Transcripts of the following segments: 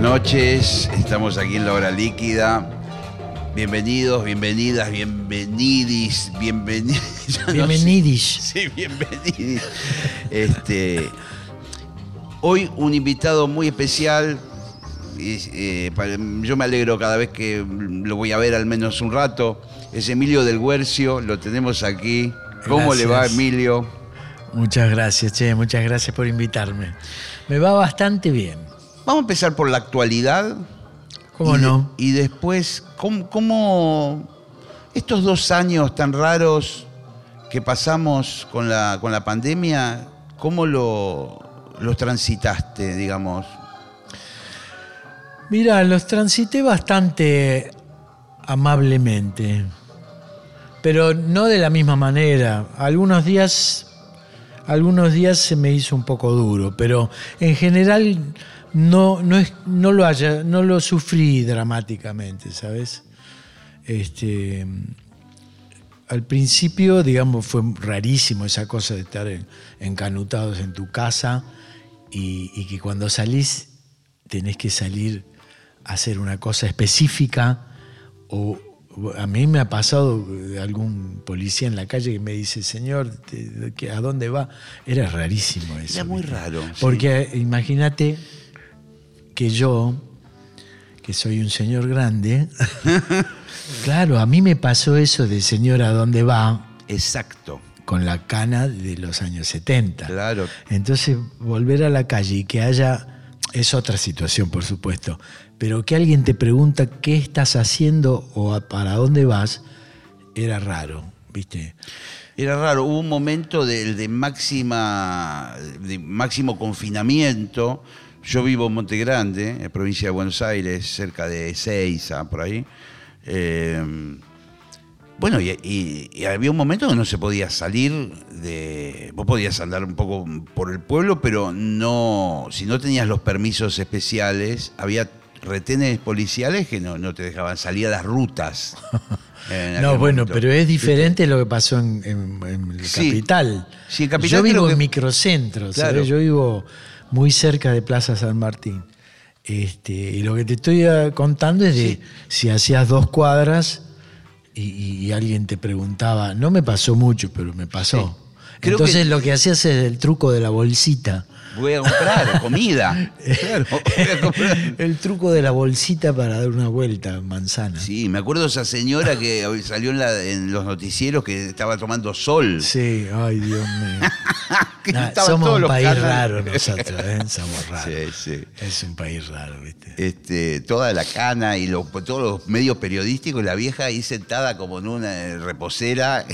Buenas noches, estamos aquí en la hora líquida. Bienvenidos, bienvenidas, bienvenidis, bienvenidos. Bienvenidis. Sí, bienvenidis. Este, hoy un invitado muy especial. eh, yo me alegro cada vez que lo voy a ver al menos un rato. Es Emilio del Huercio, lo tenemos aquí. ¿Cómo le va. Emilio? Muchas gracias, Che, muchas gracias por invitarme. Me va bastante bien. Vamos a empezar por la actualidad. ¿Cómo y no? y después, ¿cómo, cómo estos dos años tan raros que pasamos con la, con la pandemia, cómo lo, los transitaste, digamos? Mira, los transité bastante amablemente, pero no de la misma manera. Algunos días, algunos días se me hizo un poco duro, pero en general no, no, es, no, lo, haya, no lo sufrí dramáticamente, ¿sabes? Este, al principio, digamos, fue rarísimo esa cosa de estar en- encanutados en tu casa y, y que cuando salís tenés que salir a hacer una cosa específica o a mí me ha pasado algún policía en la calle que me dice, señor, te- ¿qué- ¿a dónde va? Era rarísimo eso. Era muy raro. Porque imagínate que yo, que soy un señor grande, claro, a mí me pasó eso de señor, ¿a dónde va? Exacto, con la cana de los años 70. claro. Entonces, volver a la calle y que haya, es otra situación, por supuesto, pero que alguien te pregunta qué estás haciendo o a- para dónde vas, era raro, ¿viste? Era raro, hubo un momento de, de máxima, de máximo confinamiento. Yo vivo en Monte Grande, en provincia de Buenos Aires, cerca de Ezeiza, por ahí. Eh, bueno, y, y- y había un momento que no se podía salir de. Vos podías andar un poco por el pueblo, pero no. Si no tenías los permisos especiales, había retenes policiales que no, no te dejaban salir a las rutas. No, bueno, momento. pero es diferente lo que pasó en, en- en el Sí. capital. Sí, en Capital Yo vivo que- en microcentro, ¿sabes? Claro. Yo vivo muy cerca de Plaza San Martín. Este, y lo que te estoy eh, contando es de Sí. si hacías dos cuadras y, y- alguien te preguntaba, no me pasó mucho, pero me pasó. Sí. Creo Entonces que- lo que hacías es el truco de la bolsita. Voy a comprar comida. Claro, voy a comprar. El truco de la bolsita para dar una vuelta, manzana. Sí, me acuerdo esa señora que salió en, la- en los noticieros que estaba tomando sol. Sí, ay Dios mío. Que Nah, somos un país raro nosotros, ¿eh? Somos raros. Sí, sí. Es un país raro, ¿viste? Este, toda la cana y todos los medios periodísticos, la vieja ahí sentada como en una reposera.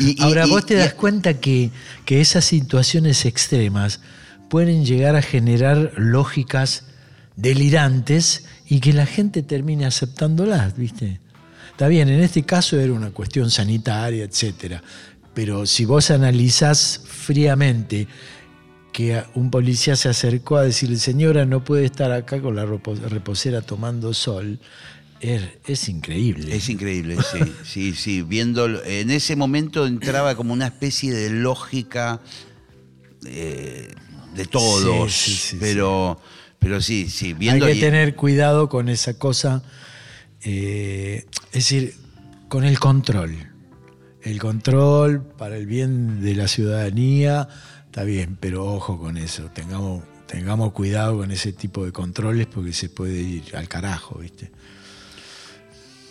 Y- Ahora, y- vos te das cuenta que, que esas situaciones extremas pueden llegar a generar lógicas delirantes y que la gente termine aceptándolas, ¿viste? Está bien, en este caso era una cuestión sanitaria, etcétera. Pero si vos analizás fríamente que un policía se acercó a decirle, señora, no puede estar acá con la repo- reposera tomando sol, es, es increíble. Es increíble, sí, sí, sí. Viendo, en ese momento entraba como una especie de lógica eh, de todos, Sí, sí, sí, pero, pero sí, sí, viendo. Hay que tener cuidado con esa cosa, eh, es decir, con el control. El control para el bien de la ciudadanía está bien, pero ojo con eso, tengamos, tengamos cuidado con ese tipo de controles porque se puede ir al carajo, ¿viste?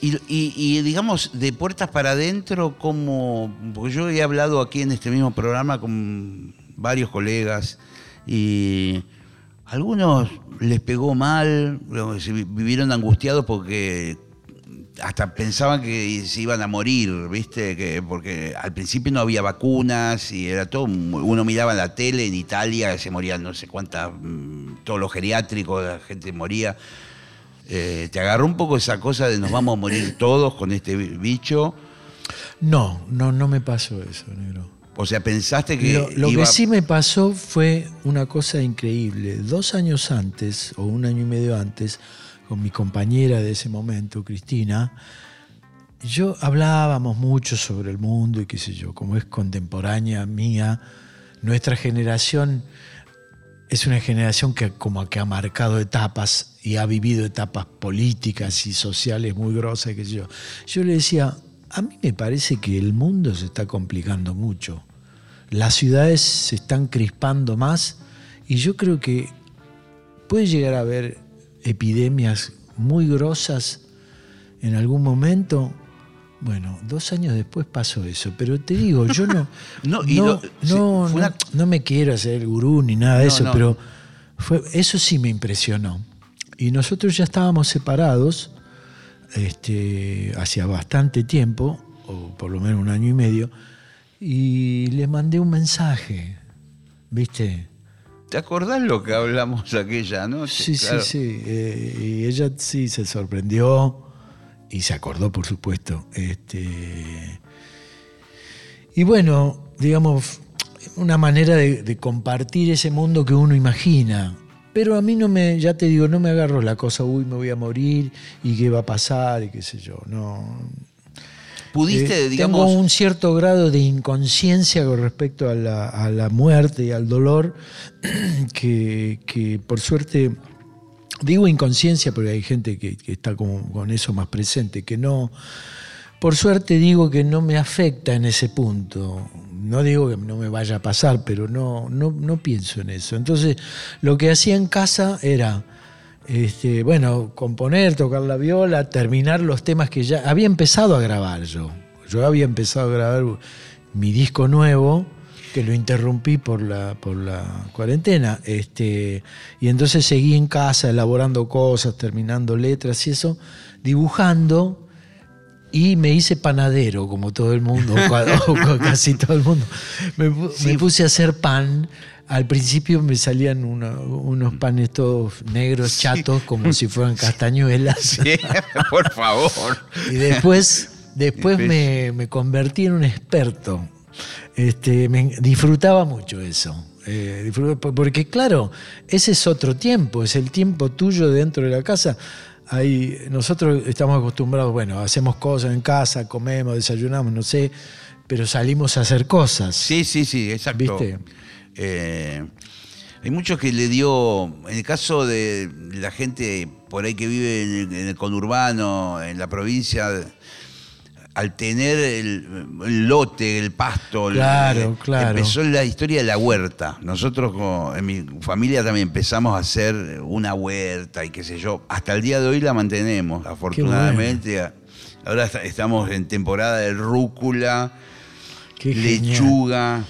Y, y- y, digamos, de puertas para adentro, como. Porque yo he hablado aquí en este mismo programa con varios colegas y algunos les pegó mal, vivieron angustiados porque hasta pensaban que se iban a morir, ¿viste? Que, porque al principio no había vacunas y era todo. Uno miraba la tele en Italia, se morían no sé cuántas, mm, todos los geriátricos, la gente moría. Eh, ¿Te agarró un poco esa cosa de nos vamos a morir todos con este bicho? No, no, no me pasó eso, negro. O sea, pensaste que. Lo, lo iba- que sí me pasó fue una cosa increíble. Dos años antes, o un año y medio antes, con mi compañera de ese momento, Cristina, yo hablábamos mucho sobre el mundo y qué sé yo, como es contemporánea mía, nuestra generación es una generación que como que ha marcado etapas y ha vivido etapas políticas y sociales muy grosas, qué sé yo. Yo le decía, a mí me parece que el mundo se está complicando mucho. Las ciudades se están crispando más y yo creo que puede llegar a haber epidemias muy grosas en algún momento. Bueno, dos años después pasó eso, pero te digo, yo no, No, no, y no, lo- sí, no, fue una- no me quiero hacer el gurú ni nada de No, eso, pero fue, eso sí me impresionó. Y nosotros ya estábamos separados este, hacía bastante tiempo, o por lo menos un año y medio, y le mandé un mensaje, ¿viste? ¿Te acordás lo que hablamos aquella noche? Sí, Claro. sí, sí. eh, y ella sí se sorprendió y se acordó, por supuesto. Este, y bueno, digamos, una manera de, de compartir ese mundo que uno imagina. Pero a mí no me, ya te digo, no me agarro la cosa, uy, me voy a morir y qué va a pasar y qué sé yo. No, Pudiste, eh, digamos. Tengo un cierto grado de inconsciencia con respecto a la, a la muerte y al dolor, que, que por suerte, digo inconsciencia porque hay gente que, está como con eso más presente, que no, por suerte digo que no me afecta en ese punto. No digo que no me vaya a pasar, pero no, no, no pienso en eso. Entonces, lo que hacía en casa era, este, bueno, componer, tocar la viola, terminar los temas que ya había empezado a grabar yo. Yo había empezado a grabar mi disco nuevo, que lo interrumpí por la, por la cuarentena. Este, y entonces seguí en casa elaborando cosas, terminando letras y eso, dibujando. Y me hice panadero, como todo el mundo, o casi todo el mundo. Me, pu- me puse a hacer pan. Al principio me salían unos panes todos negros, chatos, como si fueran castañuelas. Sí, por favor. Y después, después me, me convertí en un experto. Este, me disfrutaba mucho eso. Eh, porque claro, ese es otro tiempo, es el tiempo tuyo dentro de la casa. Ahí, nosotros estamos acostumbrados, bueno, hacemos cosas en casa, comemos, desayunamos, no sé, pero salimos a hacer cosas. Sí, sí, sí, exacto. ¿Viste? Eh, hay muchos que le dio, en el caso de la gente por ahí que vive en el, en el conurbano, en la provincia, al tener el, el lote, el pasto, el- Claro, claro. empezó la historia de la huerta. Nosotros como en mi familia también empezamos a hacer una huerta y qué sé yo. Hasta el día de hoy la mantenemos, afortunadamente. Ahora está- estamos en temporada de rúcula Qué genial. lechuga,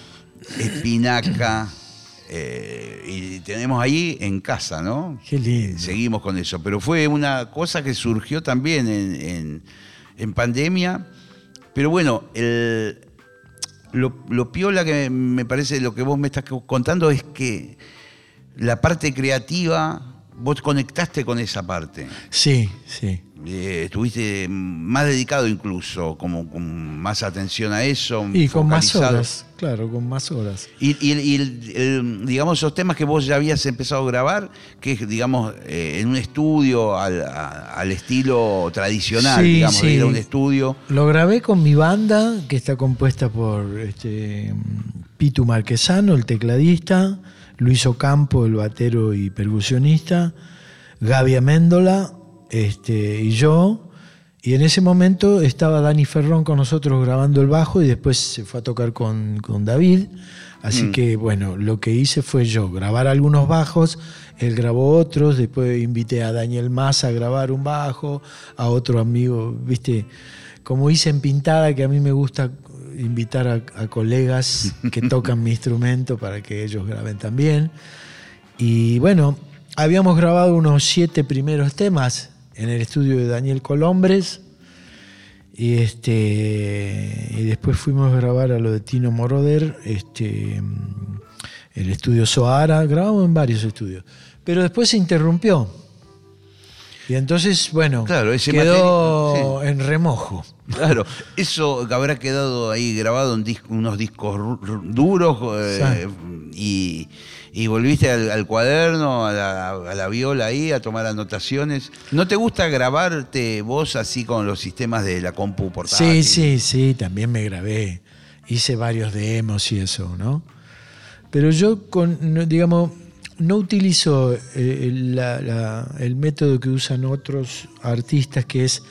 espinaca. eh, y tenemos ahí en casa, ¿no? Qué lindo. Seguimos con eso. Pero fue una cosa que surgió también en, en- en pandemia. Pero bueno, el- lo, lo piola que me parece lo que vos me estás contando es que la parte creativa, vos conectaste con esa parte. Sí, sí. Eh, estuviste más dedicado incluso, como con más atención a eso. Y con más horas, claro, con más horas. Y, y y el- el- digamos, esos temas que vos ya habías empezado a grabar, que es, digamos, eh, en un estudio al, a- al estilo tradicional, Sí, digamos, de sí. ir a un estudio. Lo grabé con mi banda, que está compuesta por este, Pitu Marquesano, el tecladista, Luis Ocampo, el batero y percusionista, Gaby Améndola este, y yo. Y en ese momento estaba Dani Ferrón con nosotros grabando el bajo y después se fue a tocar con, con David. Así que bueno, lo que hice fue yo grabar algunos bajos, él grabó otros, después invité a Daniel Massa a grabar un bajo, a otro amigo, viste, como hice en Pintada, que a mí me gusta invitar a, a colegas que tocan mi instrumento para que ellos graben también. Y bueno, habíamos grabado unos siete primeros temas en el estudio de Daniel Colombres. Y este y después fuimos a grabar a lo de Tino Moroder, este el estudio Soara, grabamos en varios estudios. Pero después se interrumpió. Y entonces, bueno, Claro, ese quedó material- en remojo. Claro, eso habrá quedado ahí grabado en unos discos duros eh, y, y volviste al, al cuaderno, a la, a la viola ahí, a tomar anotaciones. ¿No te gusta grabarte vos así con los sistemas de la compu Sí, portátil? sí, sí, también me grabé. Hice varios demos y eso, ¿no? Pero yo, con, digamos, no utilizo eh, el, la- la- el método que usan otros artistas, que es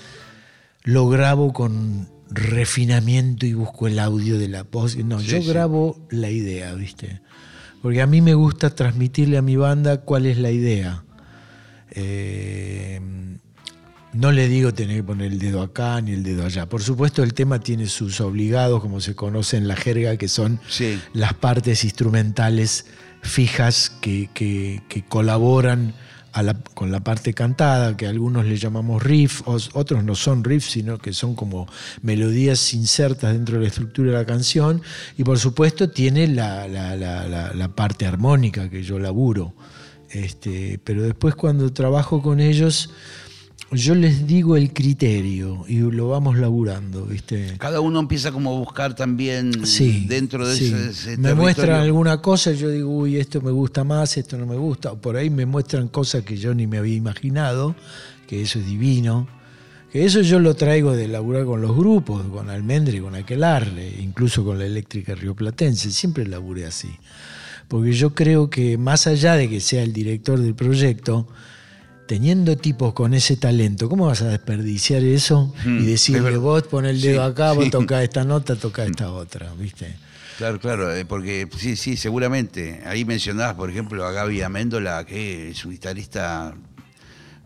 lo grabo con refinamiento y busco el audio de la voz. No, Sí, yo sí. grabo la idea, ¿viste? Porque a mí me gusta transmitirle a mi banda cuál es la idea. Eh, no le digo tener que poner el dedo acá ni el dedo allá. Por supuesto, el tema tiene sus obligados, como se conoce en la jerga, que son Sí. las partes instrumentales fijas que, que- colaboran a la- con la parte cantada, que algunos le llamamos riff, os- otros no son riffs, sino que son como melodías insertas dentro de la estructura de la canción. Y por supuesto tiene la- la- la parte armónica que yo laburo. Este, pero después cuando trabajo con ellos, yo les digo el criterio y lo vamos laburando, ¿viste? Cada uno empieza como a buscar también Sí, dentro de sí. ese, ese Me muestran alguna cosa yo digo, uy, esto me gusta más, esto no me gusta. Por ahí me muestran cosas que yo ni me había imaginado, que eso es divino. Que eso yo lo traigo de laburar con los grupos, con Almendra y con Aquelarre, incluso con la eléctrica rioplatense. Siempre laburé así. Porque yo creo que más allá de que sea el director del proyecto, teniendo tipos con ese talento, ¿cómo vas a desperdiciar eso Mm, y es decirle verdad. vos pon el dedo Sí, acá, vos sí. tocá esta nota, toca esta otra, ¿viste? Claro, claro, eh, porque sí, sí, seguramente. Ahí mencionabas, por ejemplo, a Gaby Améndola, que es un guitarrista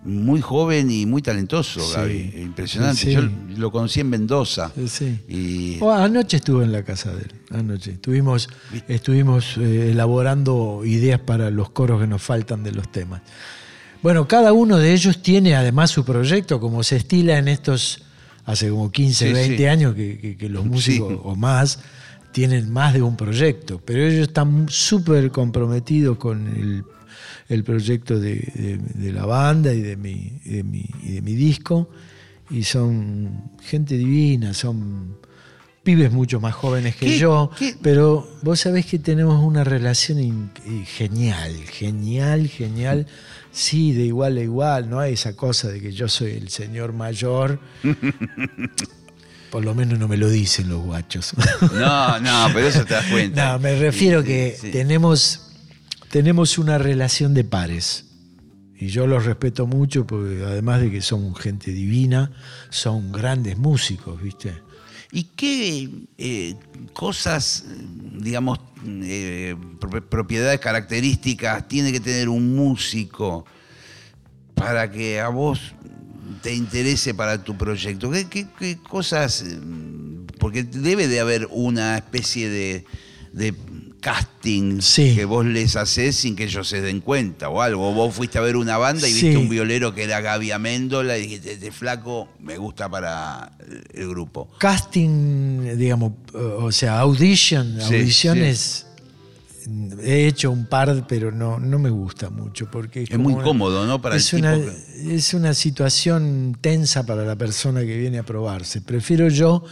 muy joven y muy talentoso, Sí. Gaby. Impresionante. Sí. Yo lo conocí en Mendoza. Sí. Y Oh, anoche estuve en la casa de él, anoche. Estuvimos, estuvimos eh, elaborando ideas para los coros que nos faltan de los temas. Bueno, cada uno de ellos tiene además su proyecto, como se estila en estos, hace como 15, Sí, 20 sí. años que, que- que los músicos Sí. o más tienen más de un proyecto, pero ellos están súper comprometidos con el, el proyecto de, de- de la banda y de, mi, de mi- y de mi disco, y son gente divina, son pibes mucho más jóvenes que ¿Qué- yo, qué? pero vos sabés que tenemos una relación in- genial, genial, genial. Sí, de igual a igual, no hay esa cosa de que yo soy el señor mayor. Por lo menos no me lo dicen los guachos. no, no, pero eso te das cuenta. No, me refiero Sí, que sí. tenemos, tenemos una relación de pares. Y yo los respeto mucho porque además de que son gente divina, son grandes músicos, ¿viste? ¿Y qué eh, cosas, digamos, eh, pro- propiedades características tiene que tener un músico para que a vos te interese para tu proyecto? ¿Qué, qué- qué cosas? eh, Porque debe de haber una especie de casting Sí. que vos les haces sin que ellos se den cuenta o algo. Vos fuiste a ver una banda y Sí. viste un violero que era Gaby Améndola y dijiste, este flaco me gusta para el grupo. Casting, digamos, o sea, audition, Sí, audiciones. He hecho un par, pero no, no me gusta mucho porque Es muy incómodo, ¿no? Para es el una, tipo que- es una situación tensa para la persona que viene a probarse. Prefiero yo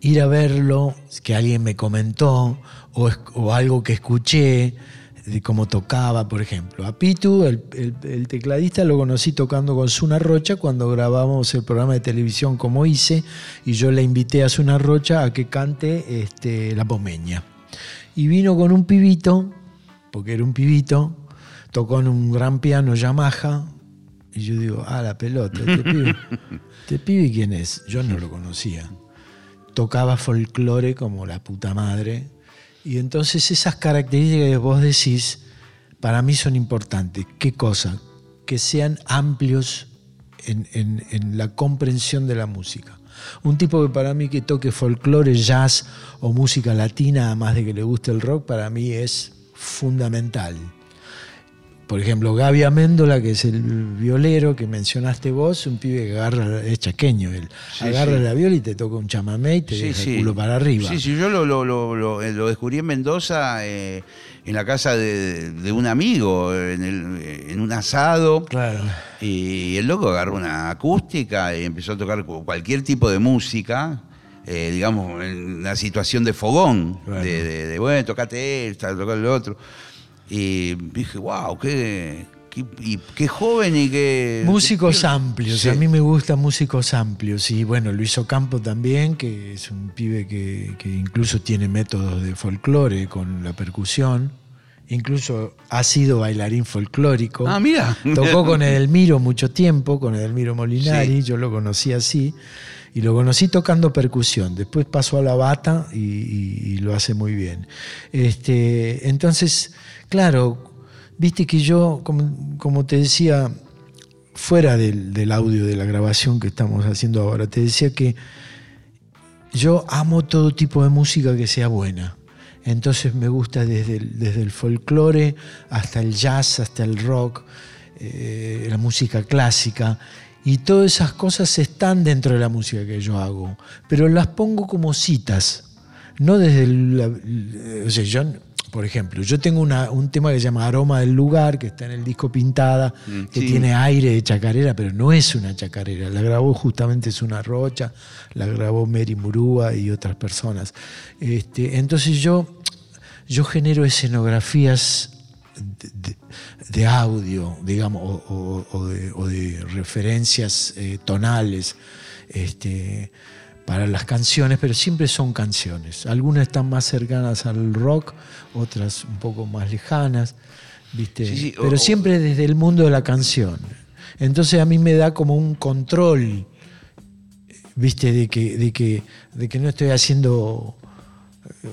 ir a verlo, que alguien me comentó, o, algo que escuché de cómo tocaba, por ejemplo. A Pitu, el, el- el tecladista, lo conocí tocando con Zuna Rocha cuando grabamos el programa de televisión como hice, y yo le invité a Zuna Rocha a que cante este, La Pomeña. Y vino con un pibito, porque era un pibito, tocó en un gran piano Yamaha, y yo digo, ah, la pelota, este pibe, ¿este pibe quién es? Yo no lo conocía. Tocaba folclore como la puta madre. Y entonces esas características que vos decís, para mí son importantes. ¿Qué cosa? Que sean amplios en, en- la comprensión de la música. Un tipo que para mí que toque folclore, jazz o música latina, además de que le guste el rock, para mí es fundamental por ejemplo, Gaby Améndola, que es el violero que mencionaste vos, un pibe que agarra, es chaqueño, él Sí, agarra sí. la viola y te toca un chamamé y te deja el culo para arriba. Sí, sí, yo lo, lo- lo- lo- eh, descubrí en Mendoza, eh, en la casa de, de un amigo, en, el- en un asado. Claro. Y el loco agarró una acústica y empezó a tocar cu- cualquier tipo de música, eh, digamos, en una situación de fogón, Claro. de, de- de, bueno, tocate esto, tocate lo otro. Y dije, wow, qué, qué, y qué joven y qué... Músicos qué- amplios, Sí. a mí me gustan músicos amplios. Y bueno, Luis Ocampo también, que es un pibe que, que incluso tiene métodos de folclore con la percusión. Incluso ha sido bailarín folclórico. Ah, mira. Tocó con Edelmiro mucho tiempo, con Edelmiro Molinari, Sí. yo lo conocí así. Y lo conocí tocando percusión. Después pasó a la bata y, y- y lo hace muy bien. Este, entonces, claro, viste que yo, como, te decía, fuera del, del audio de la grabación que estamos haciendo ahora, te decía que yo amo todo tipo de música que sea buena. Entonces me gusta desde el, desde el folclore hasta el jazz, hasta el rock, eh, la música clásica. Y todas esas cosas están dentro de la música que yo hago. Pero las pongo como citas. No desde el... la- o sea, yo, por ejemplo, yo tengo una- un tema que se llama Aroma del Lugar, que está en el disco Pintada, Mm, que sí. tiene aire de chacarera, pero no es una chacarera. La grabó justamente es una rocha, la grabó Mary Murúa y otras personas. Este, entonces yo, yo genero escenografías de, de- de audio, digamos, o, o- o de, o de referencias eh, tonales. Este, para las canciones, pero siempre son canciones. Algunas están más cercanas al rock, otras un poco más lejanas, ¿viste? Sí, sí, o- pero o- siempre desde el mundo de la canción. Entonces a mí me da como un control, ¿viste? De que, de que, de que no estoy haciendo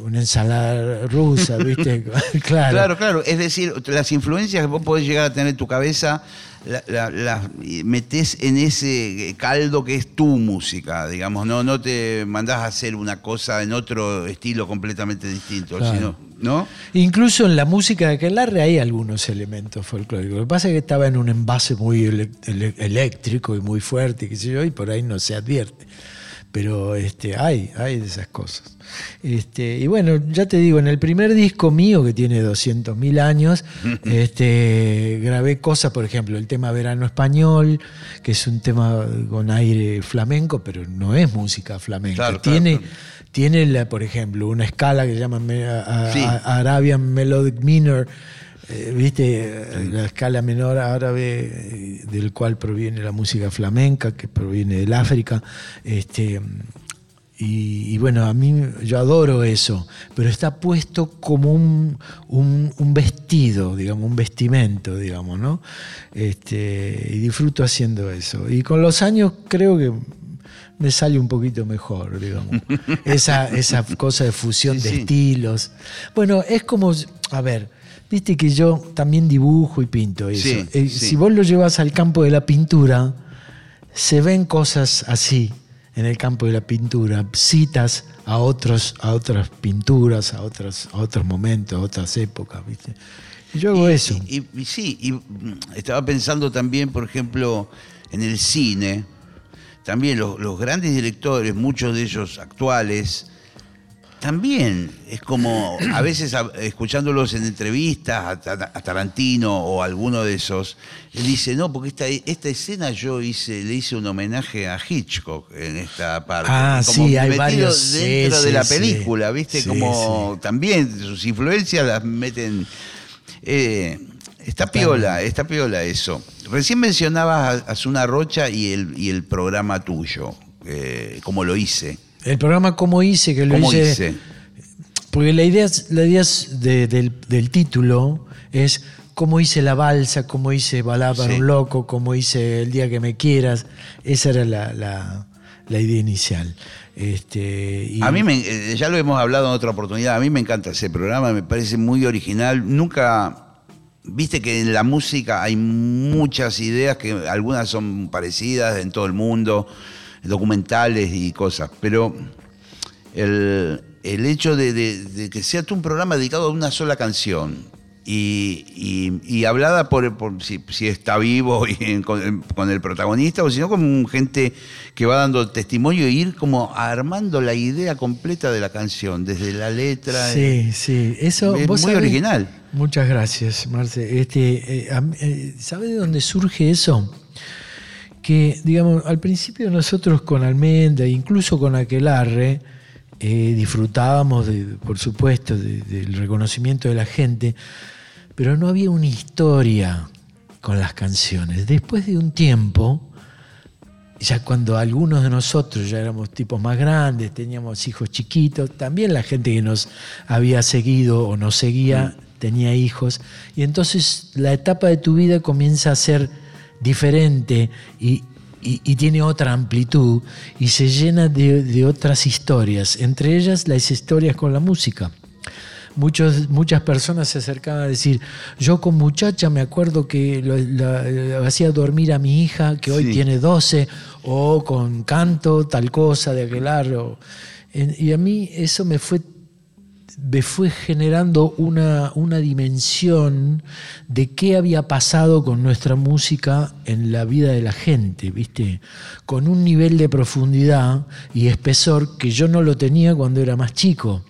una ensalada rusa, ¿viste? claro. Claro, claro. Es decir, las influencias que vos podés llegar a tener en tu cabeza, la- la- las metés en ese caldo que es tu música, digamos. No, no te mandás a hacer una cosa en otro estilo completamente distinto, Claro. sino, ¿no? Incluso en la música de Aquelarre hay algunos elementos folclóricos. Lo que pasa es que estaba en un envase muy eléctrico y muy fuerte, qué sé yo, y por ahí no se advierte. Pero este, hay, hay de esas cosas. Este, y bueno, ya te digo, en el primer disco mío, que tiene 200.000 años, este, grabé cosas, por ejemplo, el tema Verano Español, que es un tema con aire flamenco, pero no es música flamenca. Claro, tiene, claro. tiene la, por ejemplo, una escala que se llama Arabian Melodic Minor, eh, viste, la escala menor árabe eh, del cual proviene la música flamenca, que proviene del África. Este, y, y bueno, a mí yo adoro eso, pero está puesto como un, un- un vestido, digamos, un vestimento, digamos, ¿no? Este, y disfruto haciendo eso. Y con los años creo que me sale un poquito mejor, digamos. Esa, esa cosa de fusión Sí, de sí. estilos. Bueno, es como, a ver, viste que yo también dibujo y pinto eso. Sí, Eh, sí. Si vos lo llevas al campo de la pintura, se ven cosas así en el campo de la pintura, citas a otros, a otras pinturas, a otros, a otros momentos, a otras épocas, ¿viste? Y yo hago Y- eso. Y, y- sí, y mm, estaba pensando también, por ejemplo, en el cine. También los, los grandes directores, muchos de ellos actuales, también es como, a veces a- escuchándolos en entrevistas a, Ta- a Tarantino o a alguno de esos, él dice, no, porque esta, esta escena yo hice, le hice un homenaje a Hitchcock en esta parte. Ah, como sí, hay varios, sí, dentro de la sí. película, ¿viste? Sí, como también sus influencias las meten... Eh, está piola, está piola eso. Recién mencionabas a Zuna Rocha y el, y el programa tuyo, eh, como lo hice. El programa Cómo hice, que lo ¿Cómo hice, hice? Porque la idea, la idea de- del, del título es cómo hice la balsa, cómo hice Balá para Sí. un loco, cómo hice El día que me quieras. Esa era la, la- la idea inicial. Este, y- A mí, me, eh, ya lo hemos hablado en otra oportunidad, a mí me encanta ese programa, me parece muy original. Nunca, viste que en la música hay muchas ideas, que algunas son parecidas en todo el mundo, documentales y cosas, pero el, el hecho de, de- que sea un programa dedicado a una sola canción, y, y- y hablada por, por si, si está vivo y con, con el protagonista, o si no, como gente que va dando testimonio e ir como armando la idea completa de la canción, desde la letra. Sí, sí. Eso, Es muy sabés- original. Muchas gracias, Marce. Este, eh, eh, ¿Sabe de dónde surge eso? Que, digamos, al principio nosotros con Almendra, incluso con Aquelarre, eh, disfrutábamos, de, por supuesto, de- del reconocimiento de la gente, pero no había una historia con las canciones. Después de un tiempo, ya cuando algunos de nosotros ya éramos tipos más grandes, teníamos hijos chiquitos, también la gente que nos había seguido o nos seguía tenía hijos, y entonces la etapa de tu vida comienza a ser diferente y, y- y tiene otra amplitud y se llena de, de otras historias, entre ellas las historias con la música. Muchos, muchas personas se acercaban a decir, yo con muchacha me acuerdo que lo- la- la hacía dormir a mi hija, que hoy Sí. tiene 12, o con canto, tal cosa, de aquelar. o- en- y a mí eso me fue, me fue generando una, una dimensión de qué había pasado con nuestra música en la vida de la gente, ¿viste? Con un nivel de profundidad y espesor que yo no lo tenía cuando era más chico.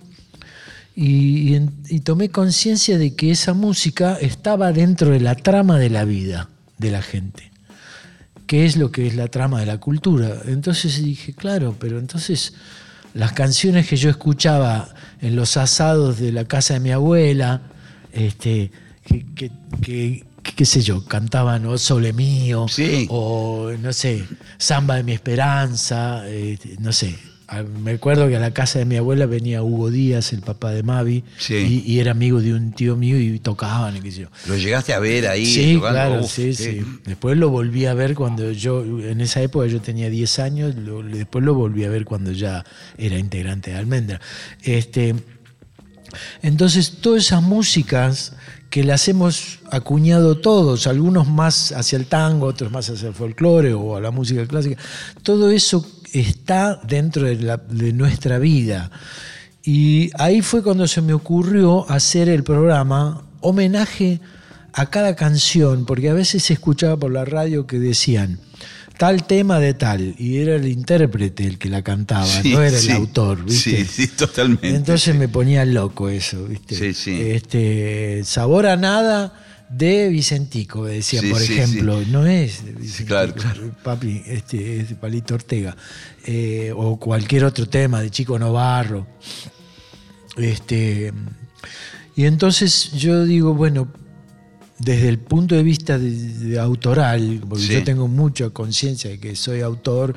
Y, y en- y tomé conciencia de que esa música estaba dentro de la trama de la vida de la gente. ¿Qué es lo que es la trama de la cultura? Entonces dije, claro, pero entonces las canciones que yo escuchaba en los asados de la casa de mi abuela, este, que, que- que- que- qué sé yo, cantaban o Sole Mío, Sí. o no sé, Samba de mi Esperanza, este, no sé. Ah, Me acuerdo que a la casa de mi abuela venía Hugo Díaz, el papá de Mavi, Sí. y, y era amigo de un tío mío y tocaban, y qué sé yo. Lo llegaste a ver ahí. Sí, tocando? claro, Uf, sí, sí. Después lo volví a ver cuando yo, en esa época yo tenía 10 años, lo- después lo volví a ver cuando ya era integrante de Almendra. Este, entonces, todas esas músicas que las hemos acuñado todos, algunos más hacia el tango, otros más hacia el folclore o a la música clásica, todo eso está dentro de, la- de nuestra vida. Y ahí fue cuando se me ocurrió hacer el programa homenaje a cada canción, porque a veces se escuchaba por la radio que decían tal tema de tal, y era el intérprete el que la cantaba, Sí, no era sí. el autor, ¿viste? Sí, sí, totalmente. Entonces sí. me ponía loco eso, ¿viste? Sí, sí. Este, sabor a nada de Vicentico, me Sí, por sí, ejemplo. No es de Vicentico, claro, claro. papi, este, es de Palito Ortega. Eh, o cualquier otro tema de Chico Novarro. Este, y entonces yo digo, bueno, desde el punto de vista de, de autoral, porque Sí. yo tengo mucha conciencia de que soy autor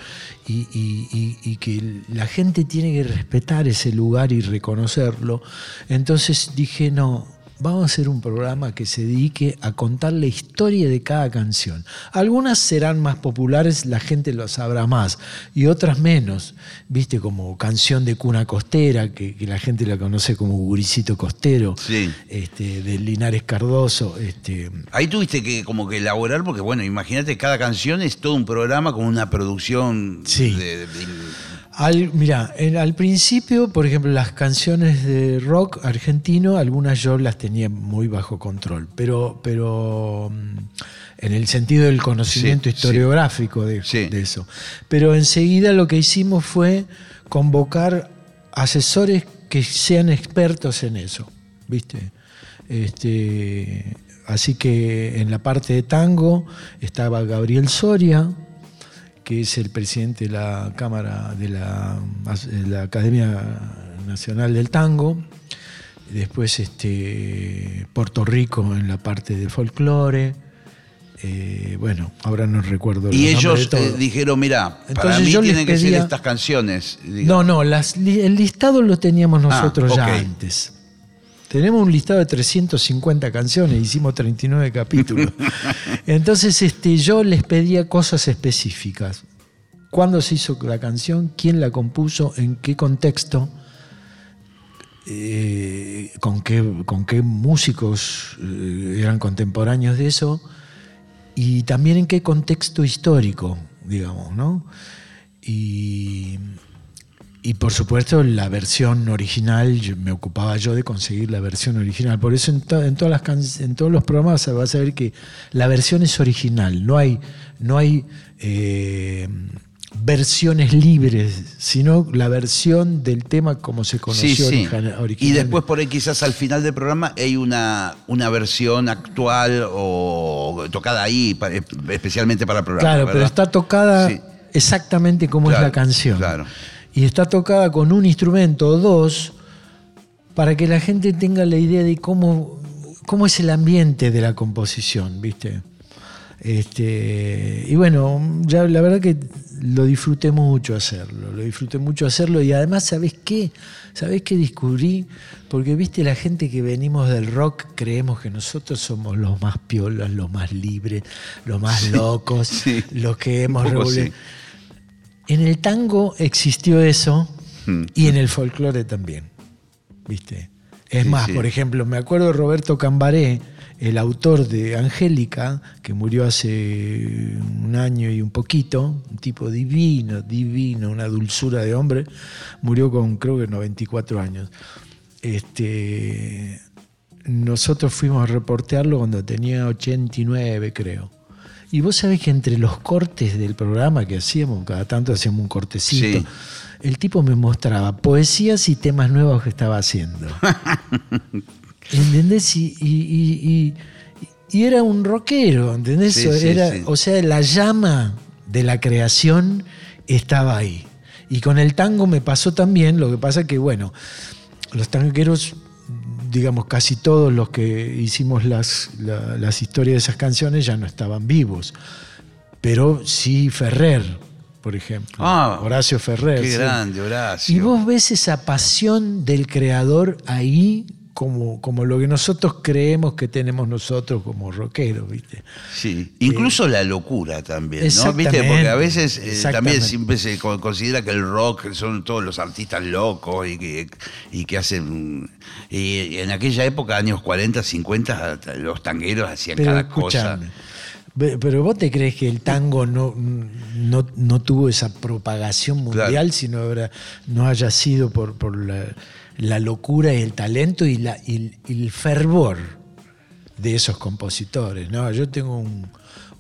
y, y- y- y que la gente tiene que respetar ese lugar y reconocerlo, entonces dije, no, vamos a hacer un programa que se dedique a contar la historia de cada canción. Algunas serán más populares, la gente lo sabrá más, y otras menos, viste, como canción de cuna costera, que, que la gente la conoce como Guricito Costero, Sí. este, de Linares Cardoso. Este, Ahí tuviste que como que elaborar, porque bueno, imagínate, cada canción es todo un programa con una producción Sí. de- de- al, mira, en- al principio, por ejemplo, las canciones de rock argentino, algunas yo las tenía muy bajo control, pero, pero mm, en el sentido del conocimiento Sí, historiográfico de, Sí. de eso. Pero enseguida lo que hicimos fue convocar asesores que sean expertos en eso, ¿viste? Este, así que en la parte de tango estaba Gabriel Soria, que es el presidente de la Cámara de la, de la Academia Nacional del Tango. Después este, Puerto Rico en la parte de folclore. Eh, bueno, ahora no recuerdo Y ellos eh, dijeron, mira, para Entonces mí yo tienen que ser estas canciones. No, no, las el listado lo teníamos nosotros ya antes. Tenemos un listado de 350 canciones, hicimos 39 capítulos. Entonces este, yo les pedía cosas específicas. ¿Cuándo se hizo la canción? ¿Quién la compuso? ¿En qué contexto? Eh, ¿con, qué, ¿Con qué músicos eh, eran contemporáneos de eso? Y también en qué contexto histórico, digamos, ¿no? Y, y por supuesto la versión original, yo- me ocupaba yo de conseguir la versión original. Por eso en, to- en todas las can- en todos los programas vas a ver que la versión es original, no hay, no hay eh, versiones libres, sino la versión del tema como se conoció Sí, sí. orija- Y originalmente. después por ahí quizás al final del programa hay una, una versión actual o tocada ahí, pa- especialmente para el programa. Claro, pero está tocada Sí. exactamente como es la canción. claro. Y está tocada con un instrumento o dos para que la gente tenga la idea de cómo, cómo es el ambiente de la composición, ¿viste? Este, y bueno, ya la verdad que lo disfruté mucho hacerlo, lo disfruté mucho hacerlo y además, ¿sabés qué? ¿Sabés qué descubrí? Porque, viste, la gente que venimos del rock creemos que nosotros somos los más piolas, los más libres, los más locos, sí. los que hemos Un poco revolu- sí. En el tango existió eso Hmm. y en el folclore también, ¿viste? Es Sí, más, sí. por ejemplo, me acuerdo de Roberto Cambaré, el autor de Angélica, que murió hace un año y un poquito, un tipo divino, divino, una dulzura de hombre, murió con creo que 94 años. Este, nosotros fuimos a reportearlo cuando tenía 89, creo. Y vos sabés que entre los cortes del programa que hacíamos, cada tanto hacíamos un cortecito, Sí. el tipo me mostraba poesías y temas nuevos que estaba haciendo. ¿Entendés? Y, y- y- y- y era un rockero, ¿entendés? Sí, sí, era, sí. O sea, la llama de la creación estaba ahí. Y con el tango me pasó también, lo que pasa que, bueno, los tangueros, digamos, casi todos los que hicimos las, la- las historias de esas canciones ya no estaban vivos. Pero sí Ferrer, por ejemplo. Ah, Horacio Ferrer. Qué sí. grande, Horacio. Y vos ves esa pasión del creador ahí como, como lo que nosotros creemos que tenemos nosotros como rockeros, ¿viste? Sí, incluso la locura también, ¿no? ¿Viste? Porque a veces eh, también siempre se co- considera que el rock son todos los artistas locos y que, y que hacen... Y en aquella época, años 40, 50, los tangueros hacían Pero cada cosa. pero vos te crees que el tango no, no, no tuvo esa propagación mundial, Claro. si no, habrá- no haya sido por, por la, la locura y el talento y, la, y el- el fervor de esos compositores. ¿no? Yo tengo un,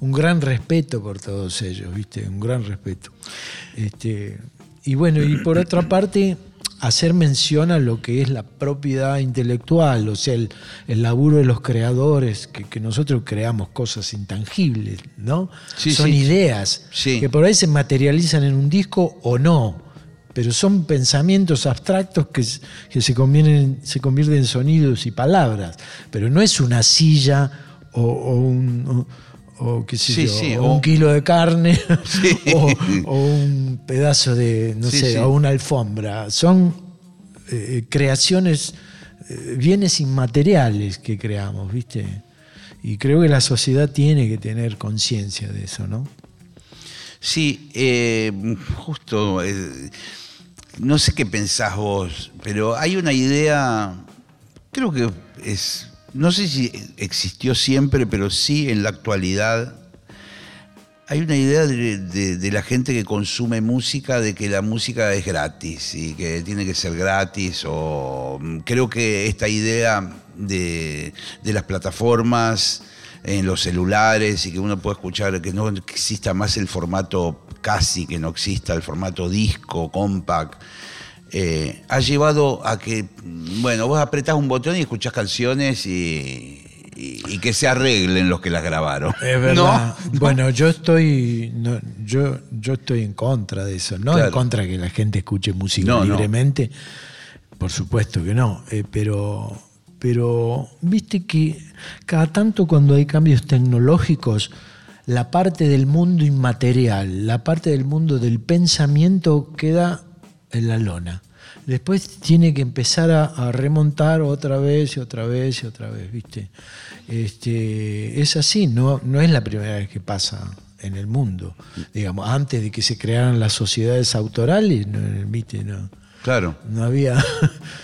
un gran respeto por todos ellos, ¿viste? Un gran respeto. Este, y bueno, y por otra parte, hacer mención a lo que es la propiedad intelectual, o sea, el, el laburo de los creadores, que, que nosotros creamos cosas intangibles, ¿no? Sí, Son sí. ideas Sí. que por ahí se materializan en un disco o no. Pero son pensamientos abstractos que, que se, convierten, se convierten en sonidos y palabras. Pero no es una silla o, o un, o, o qué sé Sí, yo, sí, o o- un kilo de carne Sí. o, o un pedazo de, no sé, o una alfombra. Son eh, creaciones, eh, bienes inmateriales que creamos, ¿viste? Y creo que la sociedad tiene que tener conciencia de eso, ¿no? Sí, eh, justo, eh, no sé qué pensás vos, pero hay una idea, creo que es, no sé si existió siempre, pero sí en la actualidad, hay una idea de, la gente que consume música de que la música es gratis y que tiene que ser gratis o mm, creo que esta idea de, de las plataformas en los celulares y que uno puede escuchar que no exista más el formato casi que no exista el formato disco, compact eh, ha llevado a que, bueno, vos apretás un botón y escuchás canciones y, y- y que se arreglen los que las grabaron. Es verdad. Bueno, yo estoy no, yo, yo estoy en contra de eso. No en contra de que la gente escuche música no. libremente. Por supuesto que no. eh, pero, pero viste que cada tanto cuando hay cambios tecnológicos, la parte del mundo inmaterial, la parte del mundo del pensamiento queda en la lona. Después tiene que empezar a, a remontar otra vez y otra vez y otra vez, ¿viste? Este, es así, no, no es la primera vez que pasa en el mundo. Digamos, antes de que se crearan las sociedades autorales, no, ¿viste? No, Claro. no había...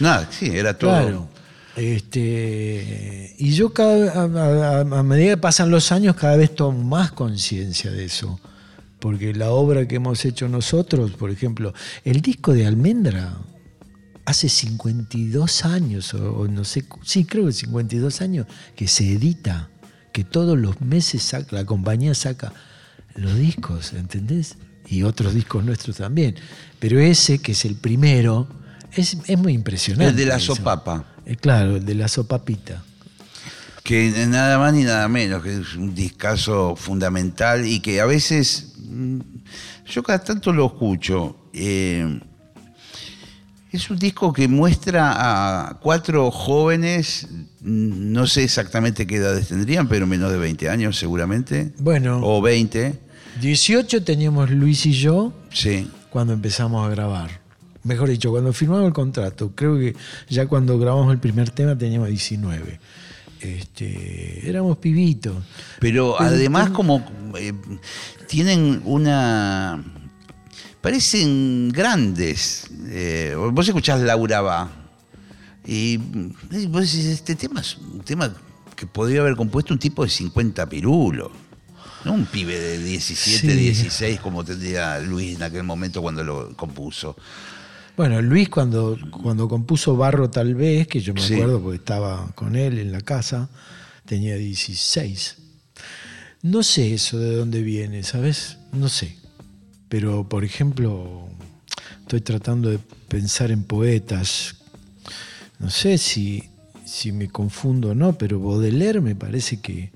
Nada, sí, era todo. Claro. Este, y yo cada, a, a- a medida que pasan los años cada vez tomo más conciencia de eso. porque la obra que hemos hecho nosotros, por ejemplo, el disco de Almendra, hace 52 años, o, o no sé, sí, creo que 52 años, que se edita, que todos los meses saca, la compañía saca los discos, ¿entendés? Y otros discos nuestros también. Pero ese, que es el primero, es, es muy impresionante. El de la sopapa. Eh, claro, el de la sopapita. que nada más ni nada menos, que es un discazo fundamental y que a veces mm, yo cada tanto lo escucho. eh, es un disco que muestra a cuatro jóvenes, mm, no sé exactamente qué edades tendrían, pero menos de 20 años seguramente. Bueno. O 20, 18 teníamos Luis y yo sí. cuando empezamos a grabar. Mejor dicho, cuando firmamos el contrato, creo que ya cuando grabamos el primer tema teníamos 19. Este, éramos pibitos. Pero Pero además ten- como eh, tienen una... Parecen grandes. Eh, vos escuchás Laura Va y vos decís, este tema es un tema que podría haber compuesto un tipo de 50 pirulos. No un pibe de 17, Sí. 16 como tendría Luis en aquel momento cuando lo compuso. Bueno, Luis cuando, cuando compuso Barro tal vez, que yo me Sí. acuerdo porque estaba con él en la casa, tenía 16. No sé eso de dónde viene, ¿sabes? No sé. Pero, por ejemplo, estoy tratando de pensar en poetas. No sé si, si me confundo o no, pero Baudelaire me parece que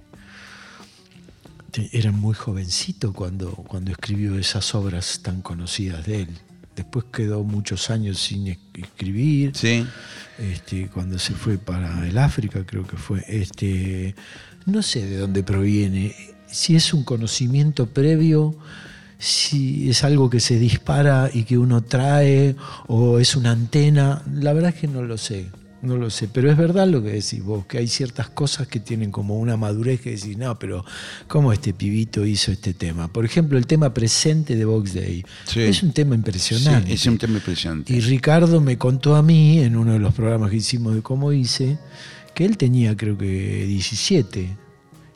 era muy jovencito cuando, cuando escribió esas obras tan conocidas de él. Después quedó muchos años sin es- escribir. Sí. Este, cuando se fue para el África, creo que fue. Este, no sé de dónde proviene. Si es un conocimiento previo, si es algo que se dispara y que uno trae, o es una antena, la verdad es que no lo sé. No lo sé, pero es verdad lo que decís vos, que hay ciertas cosas que tienen como una madurez que decís, no, pero ¿cómo este pibito hizo este tema? Por ejemplo, el tema presente de Vox Day. Sí. Es un tema Sí, impresionante. es un tema impresionante. Y Ricardo me contó a mí, en uno de los programas que hicimos de cómo hice, que él tenía creo que 17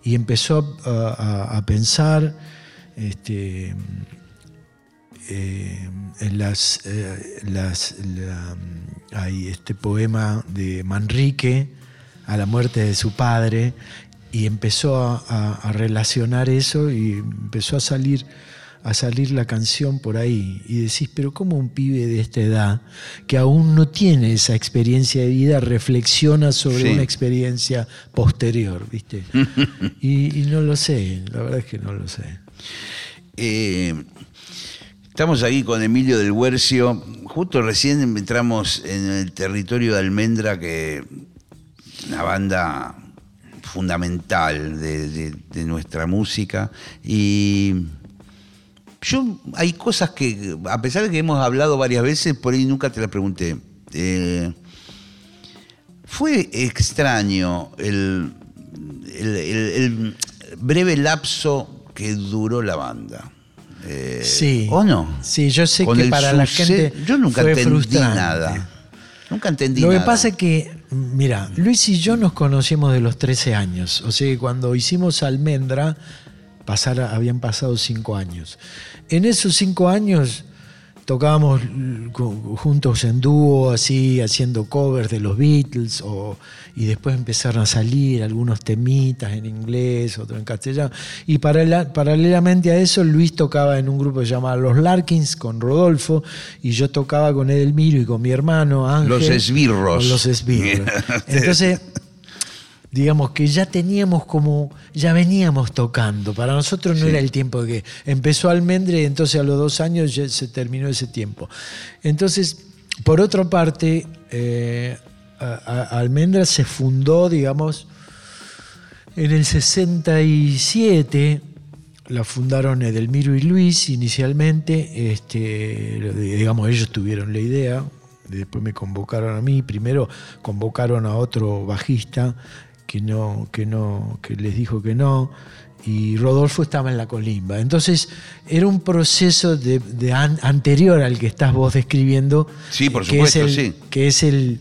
y empezó a, a- a pensar este, eh, en las, eh, las la- hay este poema de Manrique a la muerte de su padre y empezó a, a- a relacionar eso y empezó a salir a salir la canción por ahí y decís, pero ¿cómo un pibe de esta edad que aún no tiene esa experiencia de vida reflexiona sobre Sí. una experiencia posterior, ¿viste? y, y no lo sé, la verdad es que no lo sé. Eh, estamos aquí con Emilio del Huercio. Justo recién entramos en el territorio de Almendra, que una banda fundamental de, nuestra música. Y yo hay cosas que, a pesar de que hemos hablado varias veces, por ahí nunca te las pregunté. Eh, fue extraño el breve lapso que duró la banda. Eh, Sí. ¿O no? Sí, yo sé Con que para la gente Yo nunca fue entendí frustrante. nada. Nunca entendí Lo que nada. pasa es que, mira, Luis y yo nos conocimos de los 13 años. O sea que cuando hicimos Almendra, pasara- habían pasado 5 años. En esos 5 años tocábamos juntos en dúo, así, haciendo covers de los Beatles, o, y después empezaron a salir algunos temitas en inglés, otros en castellano. Y paralela- paralelamente a eso, Luis tocaba en un grupo llamado Los Larkins con Rodolfo, y yo tocaba con Edelmiro y con mi hermano Ángel. Los esbirros. Los esbirros. Entonces, digamos que ya teníamos como, ya veníamos tocando. Para nosotros no Sí. era el tiempo de que empezó Almendre y entonces a los dos años ya se terminó ese tiempo. Entonces, por otra parte, eh, a- a- Almendra se fundó, digamos, en el 67. La fundaron Edelmiro y Luis inicialmente. Este, digamos, ellos tuvieron la idea. Después me convocaron a mí. Primero convocaron a otro bajista que no, que no, que les dijo que no. Y Rodolfo estaba en la colimba. Entonces, era un proceso de, de an- anterior al que estás vos describiendo. Sí, por que es supuesto, el- sí. Que es el,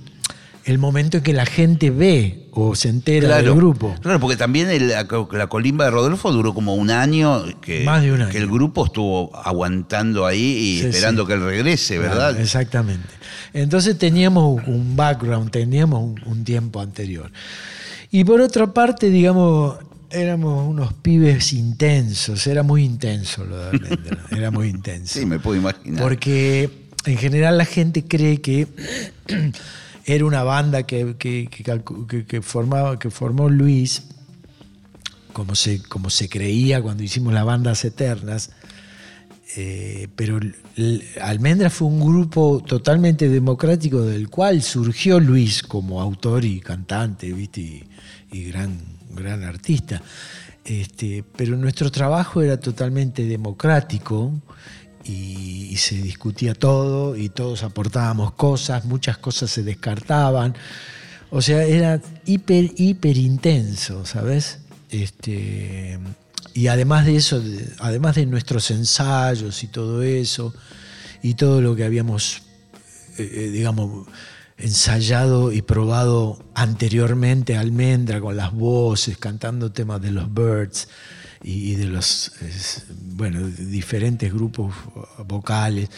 el momento en que la gente ve o se entera del grupo. Claro, porque también el- la, la colimba de Rodolfo duró como un año que, Más de un año. que el grupo estuvo aguantando ahí y Sí, esperando sí. que él regrese, ¿verdad? Claro, exactamente. Entonces teníamos un background, teníamos un, un tiempo anterior. Y por otra parte, digamos, éramos unos pibes intensos, era muy intenso lo de Almendra, era muy intenso. sí, me puedo imaginar. Porque en general la gente cree que era una banda que, que- formaba, que formó Luis, como se, como se creía cuando hicimos las bandas eternas. Eh, pero Almendra fue un grupo totalmente democrático del cual surgió Luis como autor y cantante, y gran, gran artista. Este, pero nuestro trabajo era totalmente democrático y, y se discutía todo y todos aportábamos cosas, muchas cosas se descartaban. O sea, era hiper, hiper intenso, ¿sabes? Este, y además de eso, de- además de nuestros ensayos y todo eso, y todo lo que habíamos, eh, eh, digamos, ensayado y probado anteriormente Almendra con las voces, cantando temas de los Birds y, y de los, es, bueno, diferentes grupos vocales.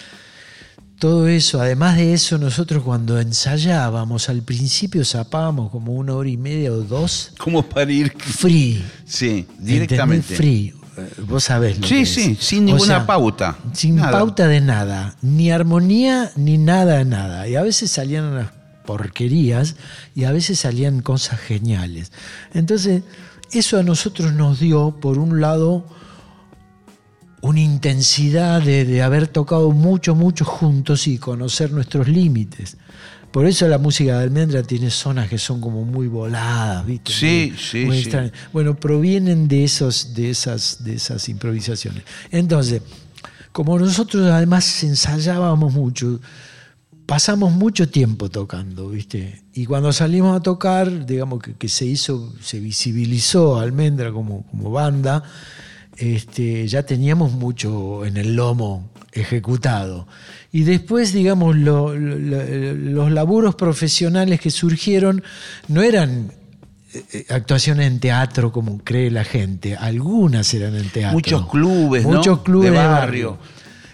Todo eso, además de eso, nosotros cuando ensayábamos, al principio zapábamos como una hora y media o dos, ¿Cómo para ir? free. Sí, directamente. Free. Eh, Vos sabés lo Sí, que es. sí, sin O ninguna sea, pauta. Sin Nada. pauta de nada. Ni armonía, ni nada de nada. Y a veces salían unas porquerías y a veces salían cosas geniales. Entonces, eso a nosotros nos dio, por un lado, una intensidad de, de haber tocado mucho, mucho juntos y conocer nuestros límites. Por eso la música de Almendra tiene zonas que son como muy voladas, ¿viste? Sí, Muy- sí, muy sí. Bueno, provienen de, esos, de, esas, de esas improvisaciones. Entonces, como nosotros además ensayábamos mucho, pasamos mucho tiempo tocando, ¿viste? Y cuando salimos a tocar, digamos que, que se hizo, se visibilizó Almendra como, como banda, este, ya teníamos mucho en el lomo ejecutado. Y después, digamos, lo- lo- lo- los laburos profesionales que surgieron no eran eh, eh, actuaciones en teatro como cree la gente, algunas eran en teatro. Muchos clubes, ¿no? Muchos clubes De de barrio.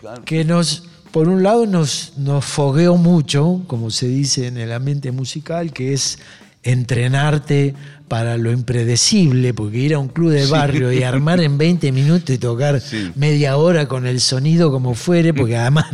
barrio que nos, por un lado, nos, nos fogueó mucho, como se dice en el ambiente musical, que es entrenarte para lo impredecible, porque ir a un club de barrio y armar en 20 minutos y tocar Sí. media hora con el sonido como fuere, porque además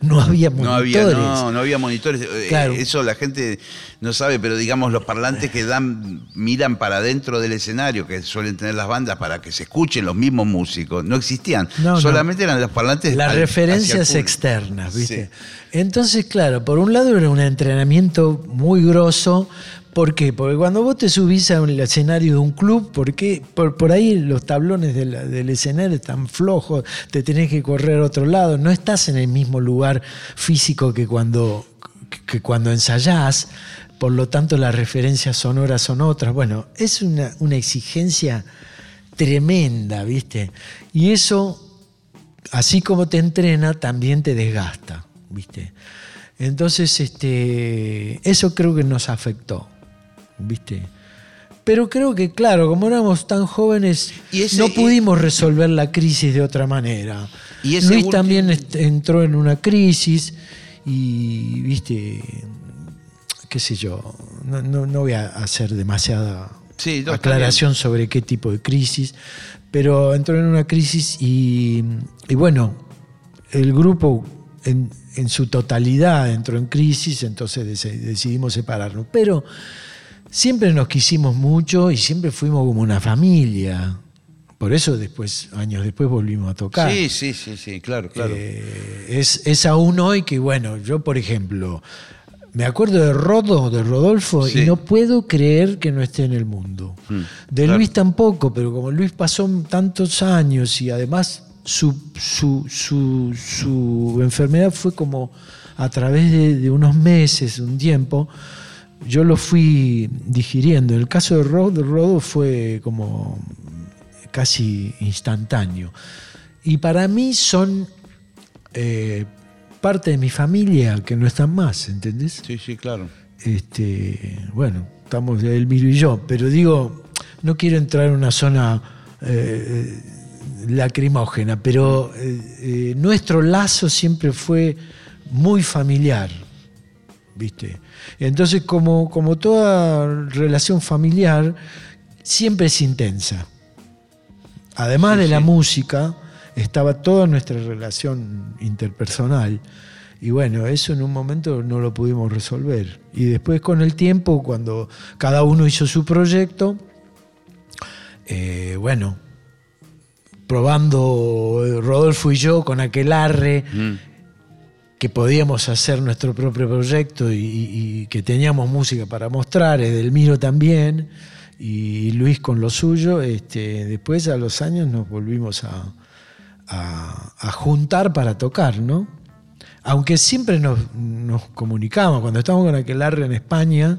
no había No monitores. había, no, no había monitores. Eh, Claro. Eso la gente no sabe, pero digamos, los parlantes que dan, miran para adentro del escenario, que suelen tener las bandas para que se escuchen los mismos músicos, no existían. No, no. Solamente eran los parlantes. Las al- referencias externas, ¿viste? Sí. Entonces, claro, por un lado era un entrenamiento muy grosso. ¿Por qué? Porque cuando vos te subís a un escenario de un club, ¿por qué? Por, por ahí los tablones del, escenario están flojos, te tenés que correr a otro lado, no estás en el mismo lugar físico que cuando, que cuando ensayás, por lo tanto las referencias sonoras son otras. Bueno, es una, una exigencia tremenda, ¿viste? Y eso así como te entrena, también te desgasta, ¿viste? Entonces, este, eso creo que nos afectó, ¿viste? Pero creo que, claro, como éramos tan jóvenes, Y ese- no pudimos resolver la crisis de otra manera. Y Luis último- también entró en una crisis y, ¿viste? qué sé yo, no, no- no voy a hacer demasiada Sí, no, está aclaración sobre qué tipo de crisis, pero entró en una crisis y, y bueno, el grupo en, en su totalidad entró en crisis, entonces deci- decidimos separarnos. Pero siempre nos quisimos mucho y siempre fuimos como una familia. Por eso después, años después, volvimos a tocar. Sí, sí, sí, sí, claro, claro. Eh, es, es aún hoy que, bueno, yo por ejemplo, me acuerdo de Rodo, de Rodolfo, Sí. y no puedo creer que no esté en el mundo. Mm, de claro. Luis tampoco, pero como Luis pasó tantos años y además su, su, su- su enfermedad fue como a través de, de unos meses, un tiempo, yo lo fui digiriendo. El caso de Rodo, Rodo fue como casi instantáneo. Y para mí son eh, parte de mi familia que no están más, ¿entendés? Sí, sí, claro. este, bueno, estamos de Elviro y yo, pero digo, no quiero entrar en una zona eh, lacrimógena, pero eh, nuestro lazo siempre fue muy familiar, ¿viste? Entonces, como, como toda relación familiar, siempre es intensa. Además Sí, de la sí. música, estaba toda nuestra relación interpersonal. Y bueno, eso en un momento no lo pudimos resolver. Y después con el tiempo, cuando cada uno hizo su proyecto, eh, bueno, probando Rodolfo y yo con aquel arre que podíamos hacer nuestro propio proyecto y, y que teníamos música para mostrar, Edelmiro también, y Luis con lo suyo, este, después a los años nos volvimos a, a- a juntar para tocar, ¿no? Aunque siempre nos, nos comunicamos, cuando estábamos con Aquelarre en España,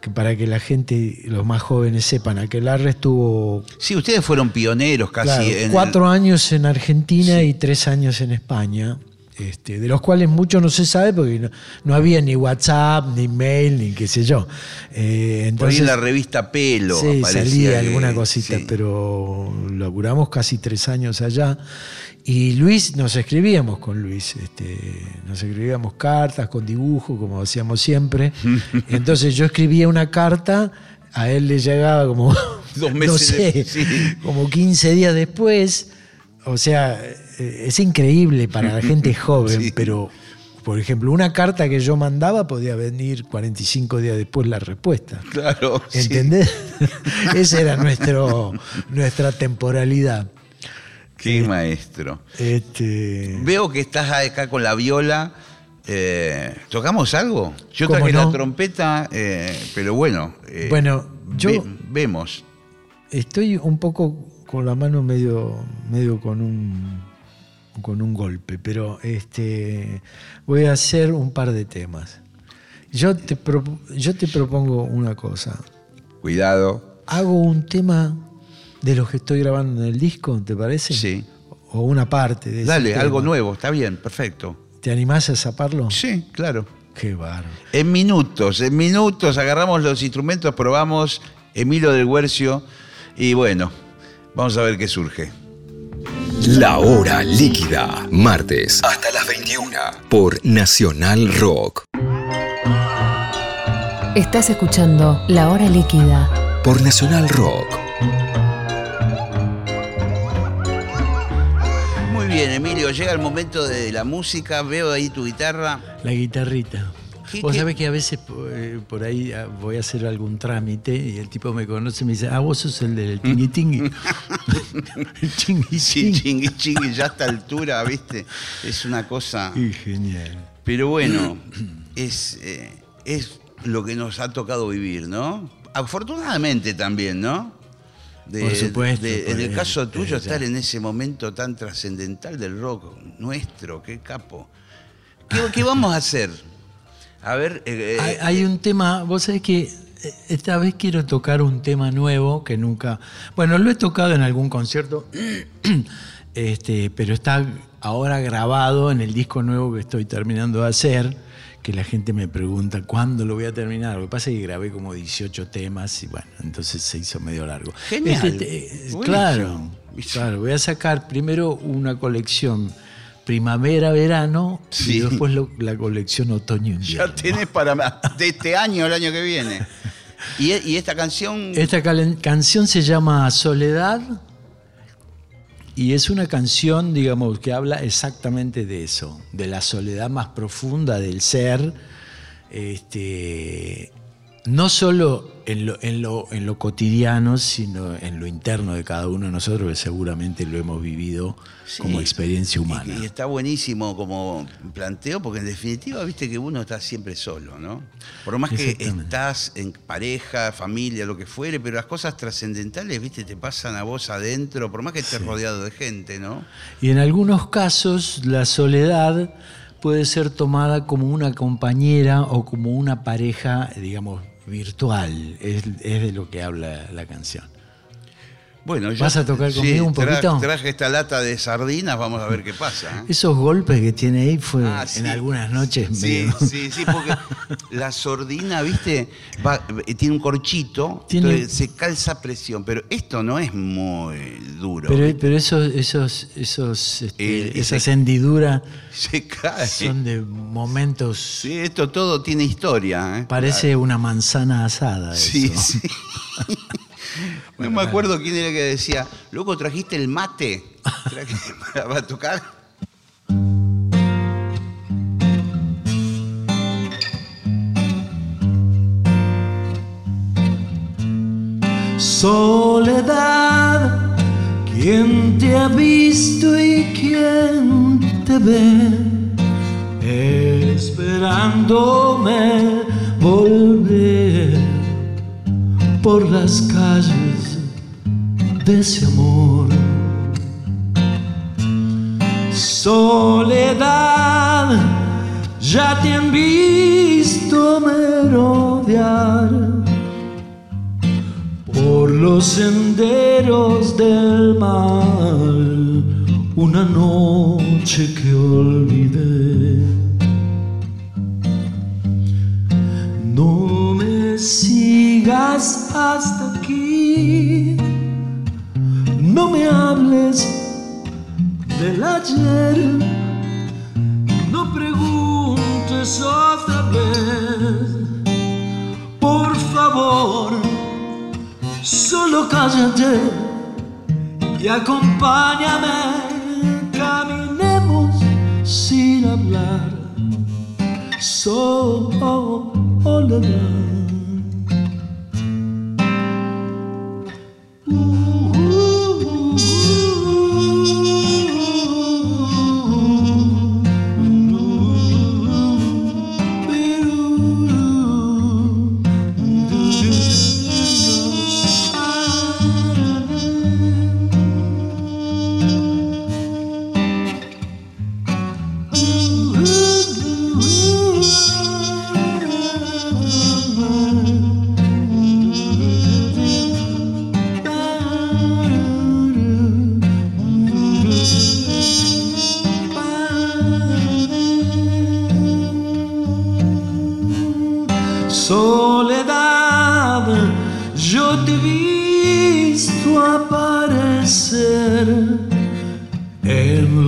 que para que la gente, los más jóvenes sepan, Aquelarre estuvo Sí, ustedes fueron pioneros casi. Claro, en el- cuatro años en Argentina y tres años en España, este, de los cuales mucho no se sabe porque no, no había ni WhatsApp, ni mail, ni qué sé yo. Eh, por ahí entonces, en la revista Pelo. sí, salía alguna cosita, sí. pero laburamos casi tres años allá. Y Luis, nos escribíamos con Luis, este, nos escribíamos cartas con dibujos, como hacíamos siempre. Entonces yo escribía una carta, a él le llegaba como, Dos no meses sé, de- sí. como 15 días después. O sea, es increíble para la gente joven, Sí. pero, por ejemplo, una carta que yo mandaba podía venir 45 días después la respuesta. Claro. sí. ¿Entendés? Esa era nuestro, nuestra temporalidad. Qué maestro. Este, Veo que estás acá con la viola. eh, ¿Tocamos algo? Yo ¿Cómo traje no? la trompeta, eh, pero bueno. eh, Bueno, yo- ve- vemos. estoy un poco con la mano medio, medio con un con un golpe, pero este voy a hacer un par de temas. Yo te, propo- yo te propongo una cosa. Cuidado. Hago un tema de los que estoy grabando en el disco, ¿te parece? Sí. O una parte de ese Dale, tema. algo nuevo. Está bien, perfecto. ¿Te animás a zaparlo? Sí, claro. Qué bárbaro. En minutos, en minutos agarramos los instrumentos, probamos Emilio del Huercio y bueno, vamos a ver qué surge. La hora líquida, martes hasta las 21 por Nacional Rock. Estás escuchando La Hora Líquida. Por Nacional Rock. Muy bien, Emilio, llega el momento de la música, veo ahí tu guitarra. La guitarrita. ¿Qué- Vos qué? sabés que a veces eh, por ahí ah, voy a hacer algún trámite y el tipo me conoce y me dice, ah, vos sos el del tingui tingui. el tingui Sí, chingui, chingui, ya a esta altura, ¿viste? Es una cosa... Qué genial. Pero bueno, es, eh, es lo que nos ha tocado vivir, ¿no? Afortunadamente también, ¿no? De- Por supuesto, de- en el caso eh, tuyo, estar en ese momento tan trascendental del rock nuestro, qué capo. ¿Qué, qué vamos a hacer? A ver, eh, eh, Hay, hay un tema, vos sabés que eh, esta vez quiero tocar un tema nuevo que nunca. Bueno, lo he tocado en algún concierto, este, pero está ahora grabado en el disco nuevo que estoy terminando de hacer. Que la gente me pregunta cuándo lo voy a terminar. Lo que pasa es que grabé como 18 temas y bueno, entonces se hizo medio largo. Genial. Este te- Buenísimo. claro, claro, voy a sacar primero una colección primavera-verano Sí. y después lo- la colección otoño-invierno. ya tenés para de este año al año que viene. Y, y esta canción... Esta canción se llama Soledad y es una canción, digamos, que habla exactamente de eso, de la soledad más profunda del ser, este, no solo en lo, en, lo, en lo cotidiano, sino en lo interno de cada uno de nosotros, que seguramente lo hemos vivido Sí. como experiencia humana. Y, y está buenísimo como planteo, porque en definitiva, viste que uno está siempre solo, ¿no? Por más que estás en pareja, familia, lo que fuere, pero las cosas trascendentales, viste, te pasan a vos adentro, por más que estés rodeado de gente, ¿no? Y en algunos casos la soledad puede ser tomada como una compañera o como una pareja, digamos, virtual. Es, es de lo que habla la canción. Bueno, ¿Vas a tocar conmigo un poquito? Traje esta lata de sardinas, vamos a ver qué pasa. ¿eh? Esos golpes que tiene ahí fue Ah, sí. en algunas noches. Sí, medio- sí, sí, porque la sordina, viste, Va- eh, tiene un corchito, Tiene- entonces se calza presión, pero esto no es muy duro. Pero, pero esos, esos, esos, este, Eh, esas hendiduras se cae. son de momentos. Sí, esto todo tiene historia. ¿eh? Parece una manzana asada. Sí, eso. No me acuerdo quién era que decía, loco, ¿trajiste el mate? ¿Trajiste para, para tocar? Soledad, ¿quién te ha visto y quién te ve? Esperándome volver por las calles de ese amor. Soledad, ya te han visto merodear por los senderos del mal, una noche que olvidé. Sigas hasta aquí, no me hables del ayer, no preguntes otra vez, por favor. Solo cállate y acompáñame, caminemos sin hablar. Soledad. Soledad,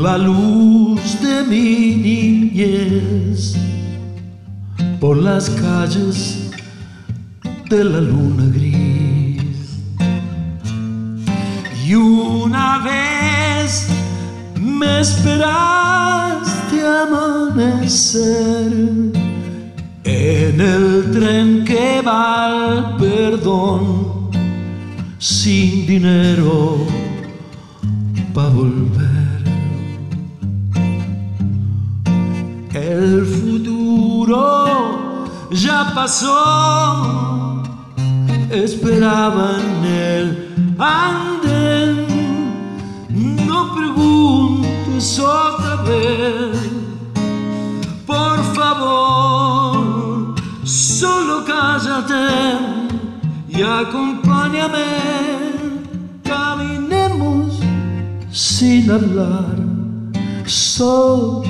la luz de mi niñez por las calles de la luna gris. Y una vez me esperaste amanecer en el tren que va al perdón sin dinero para volver. Pasó, esperaba en el andén. No preguntes otra vez, por favor, solo cállate y acompáñame. Caminemos sin hablar, soledad.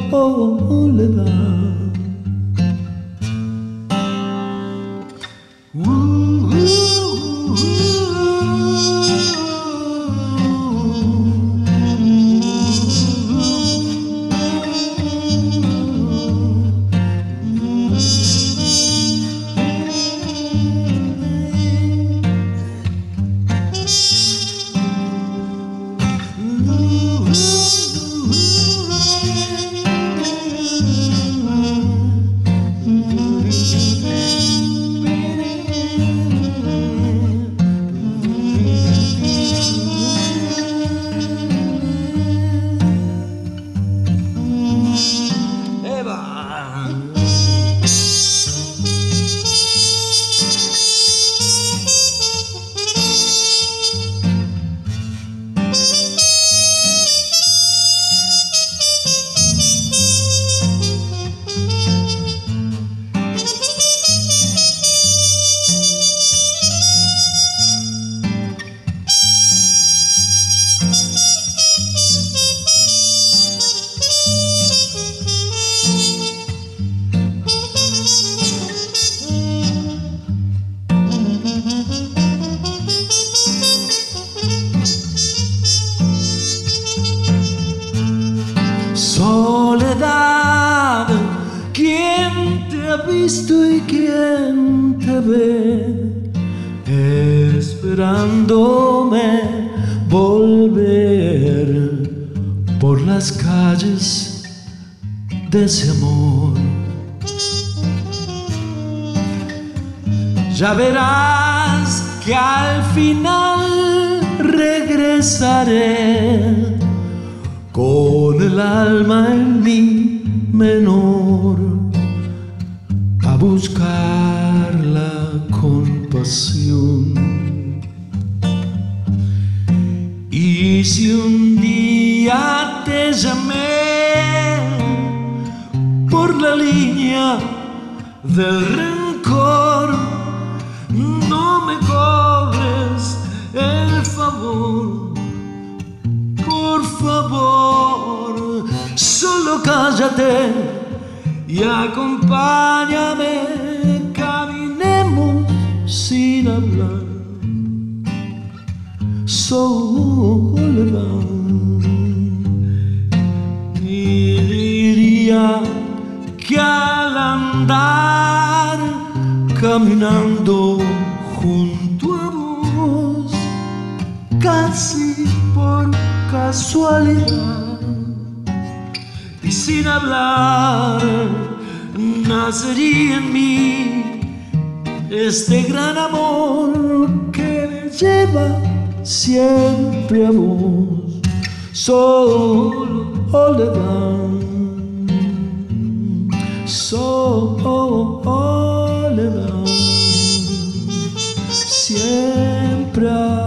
Que al andar caminando junto a vos, casi por casualidad y sin hablar, nacería en mí este gran amor que me lleva siempre a vos, soledad, soledad, siempre a vos,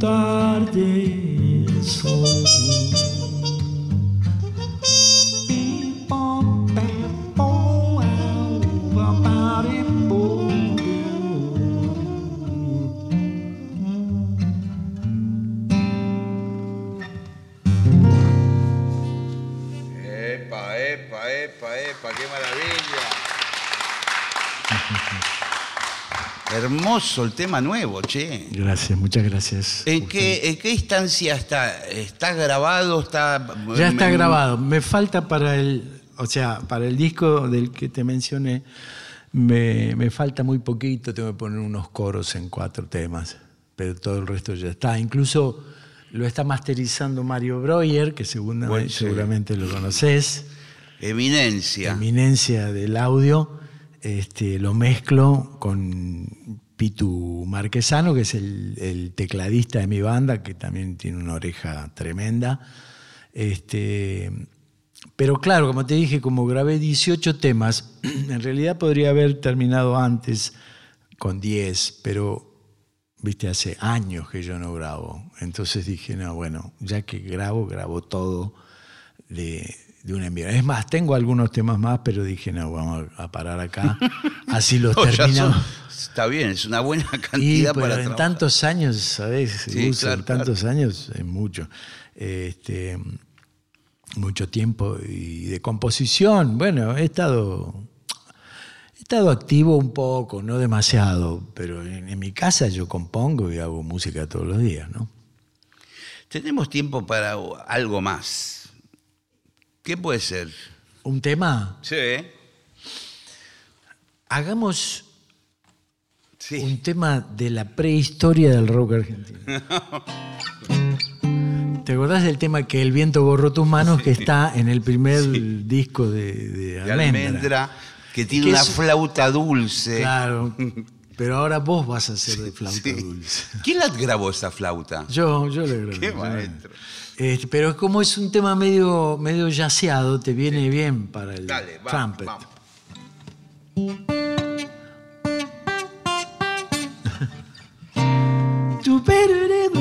encontrarte solo. Epa, epa, epa, epa, qué maravilla. Hermoso el tema nuevo, che. Gracias, muchas gracias. ¿En qué, en qué instancia está? ¿Está grabado? ¿Está, Ya está me- grabado. Me falta para el, o sea, para el disco del que te mencioné, me, me falta muy poquito. Tengo que poner unos coros en cuatro temas, pero todo el resto ya está. Incluso lo está masterizando Mario Breuer, que segunda- Bueno, sí. seguramente lo conoces, Eminencia. eminencia del audio. Este, lo mezclo con Pitu Marquesano, que es el, tecladista de mi banda, que también tiene una oreja tremenda. Este, pero claro, como te dije, como grabé 18 temas, en realidad podría haber terminado antes con 10, pero viste, hace años que yo no grabo. Entonces dije, no, bueno, ya que grabo, grabo todo de, de una. Es más, tengo algunos temas más, pero dije, no, vamos a parar acá. Así los No, terminamos. son- está bien, es una buena Y cantidad pero para en trabajar. tantos años, ¿sabes? Sí, claro, en tantos años es mucho. Este, mucho tiempo y de composición. Bueno, he estado, he estado activo un poco, no demasiado, pero en, en mi casa yo compongo y hago música todos los días, ¿no? Tenemos tiempo para algo más. ¿Qué puede ser? Un tema, Sí. hagamos Sí. un tema de la prehistoria del rock argentino. ¿Te acordás del tema que el viento borró tus manos que está en el primer disco de, de De Almendra? almendra, que tiene Que una es- flauta dulce. Claro, pero ahora vos vas a hacer de flauta Sí. dulce. ¿Quién la grabó esa flauta? Yo, yo le grabé. Qué yo maestro. Este, pero como es un tema medio, medio yaceado, te viene bien para el Dale, va, trumpet. vamos.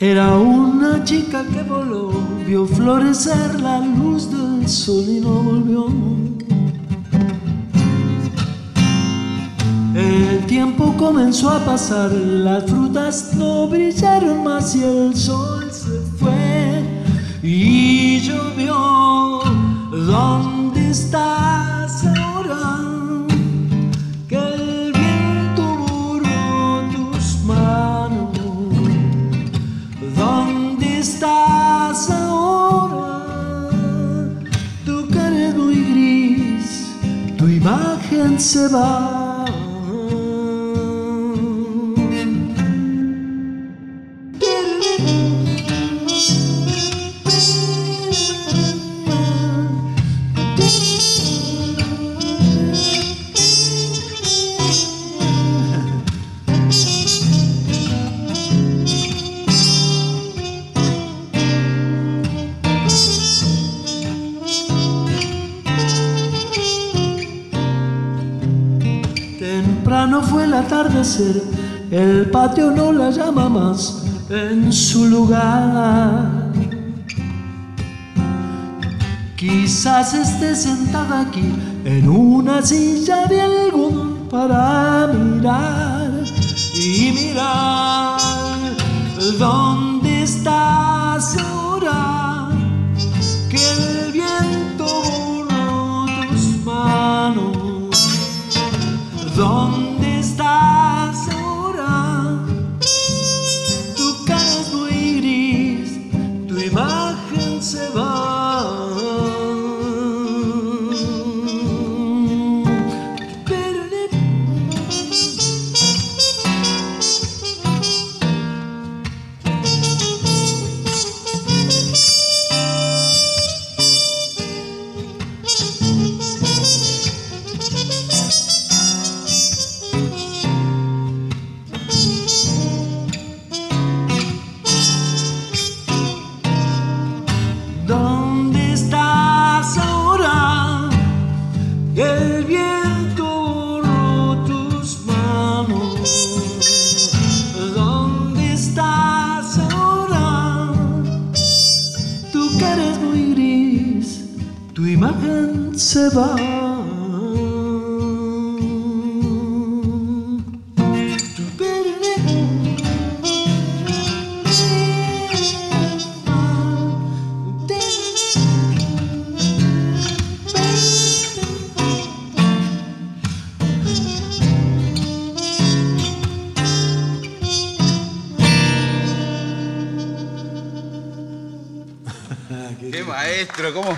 Era una chica que voló, vio florecer la luz del sol y no volvió. El tiempo comenzó a pasar, las frutas no brillaron más y el sol se fue y llovió. ¿Dónde estás imagen se el patio no la llama más en su lugar. Quizás esté sentada aquí en una silla de algodón para mirar y mirar dónde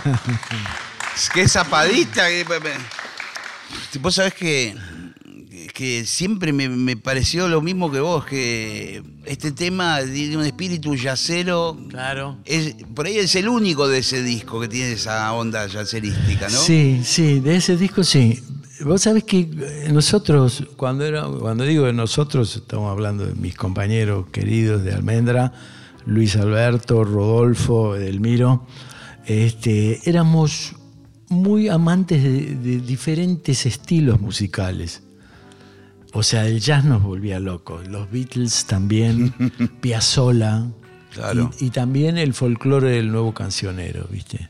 cómo. Qué zapadita. que- Vos sabés que, que siempre me, me pareció lo mismo que vos, que este tema tiene un espíritu yacero. Claro. Es, por ahí es el único de ese disco que tiene esa onda yacerística, ¿no? Sí, sí, de ese disco sí. Vos sabés que eh, nosotros, cuando, era, cuando digo de nosotros, estamos hablando de mis compañeros queridos de Almendra, Luis Alberto, Rodolfo, Edelmiro, este, éramos muy amantes de, de diferentes estilos musicales. O sea, el jazz nos volvía locos, los Beatles también, Piazzolla, Claro. y, y también el folclore del nuevo cancionero, ¿viste?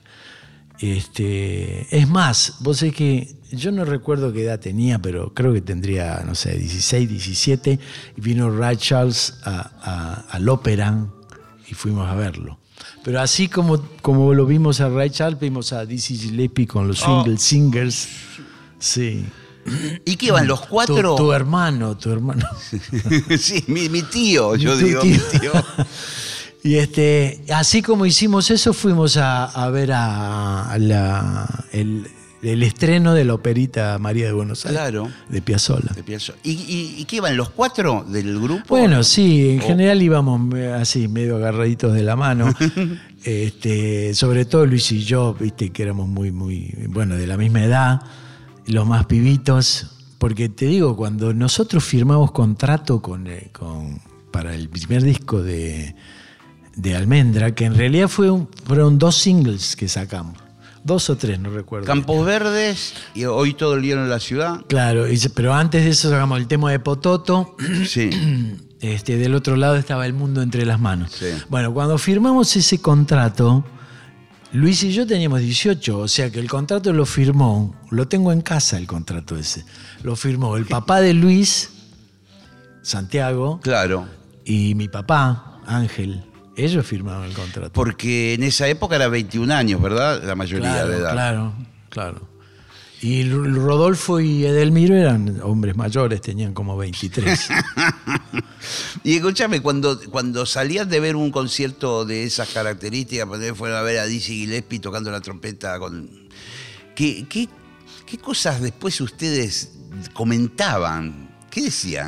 Este, es más, vos sabés que yo no recuerdo qué edad tenía, pero creo que tendría, no sé, 16, 17, y vino Ray Charles a- a- al ópera y fuimos a verlo. Pero así como, como lo vimos a Ray Charles, vimos a Dizzy Gillespie con los Swingle Singers. Sí. ¿Y qué iban los cuatro? Tu, tu hermano, tu hermano. sí, mi, mi tío, yo digo, tío. mi tío. Y este, así como hicimos eso, fuimos a, a ver a, a la- el, el estreno de la operita María de Buenos Aires. Claro. De Piazzolla. De Piazzolla. ¿Y, y, y qué iban los cuatro del grupo? Bueno, sí, en O- general íbamos eh, así, medio agarraditos de la mano. este, sobre todo Luis y yo, viste, que éramos muy, muy, bueno, de la misma edad, los más pibitos. Porque te digo, cuando nosotros firmamos contrato con, eh, con- para el primer disco de, de Almendra, que en realidad fue un- fueron dos singles que sacamos. Dos o tres, no recuerdo. Campos Verdes y hoy todo el día en la ciudad. Claro, pero antes de eso sacamos el tema de Pototo. Sí. Este, del otro lado estaba el mundo entre las manos. Sí. Bueno, cuando firmamos ese contrato, Luis y yo teníamos 18, o sea que el contrato lo firmó, lo tengo en casa el contrato ese, lo firmó el papá de Luis, Santiago, Claro. y mi papá, Ángel. Ellos firmaron el contrato. Porque en esa época era 21 años, ¿verdad? La mayoría claro, de edad. Claro, claro. Y Rodolfo y Edelmiro eran hombres mayores, tenían como 23. Y escúchame, cuando, cuando salías de ver un concierto de esas características, cuando fueron a ver a Dizzy Gillespie tocando la trompeta con. ¿Qué, qué, qué cosas después ustedes comentaban?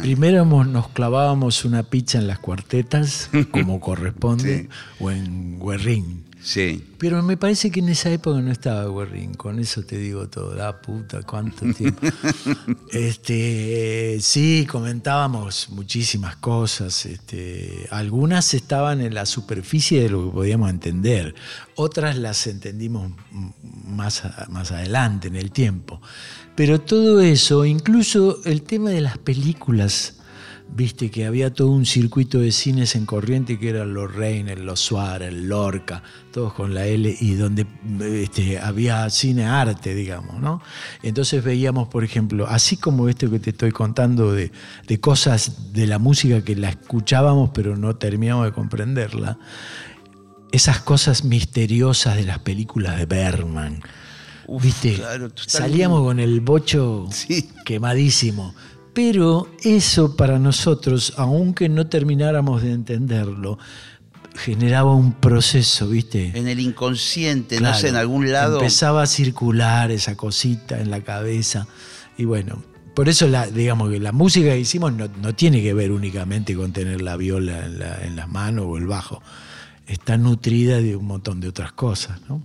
Primero nos clavábamos una pizza en las cuartetas, como corresponde, Sí. o en Guerrín. Sí. Pero me parece que en esa época no estaba Guerrín, con eso te digo todo, la puta, cuánto tiempo. este, sí, comentábamos muchísimas cosas, este, algunas estaban en la superficie de lo que podíamos entender, otras las entendimos más, más adelante en el tiempo. Pero todo eso, incluso el tema de las películas, Viste que había todo un circuito de cines en corriente que eran los Reiner, los Suárez, el Lorca, todos con la L, y donde este, había cine arte, digamos, ¿no? Entonces veíamos, por ejemplo, así como esto que te estoy contando de, de cosas de la música que la escuchábamos pero no terminamos de comprenderla, esas cosas misteriosas de las películas de Bergman. Uf, ¿Viste? claro. Salíamos con el bocho Sí. quemadísimo. Pero eso para nosotros, aunque no termináramos de entenderlo, generaba un proceso, ¿viste? En el inconsciente, no sé, en algún lado. Empezaba a circular esa cosita en la cabeza. Y bueno, por eso la, digamos que la música que hicimos no, no tiene que ver únicamente con tener la viola en, la- en las manos o el bajo. Está nutrida de un montón de otras cosas, ¿no?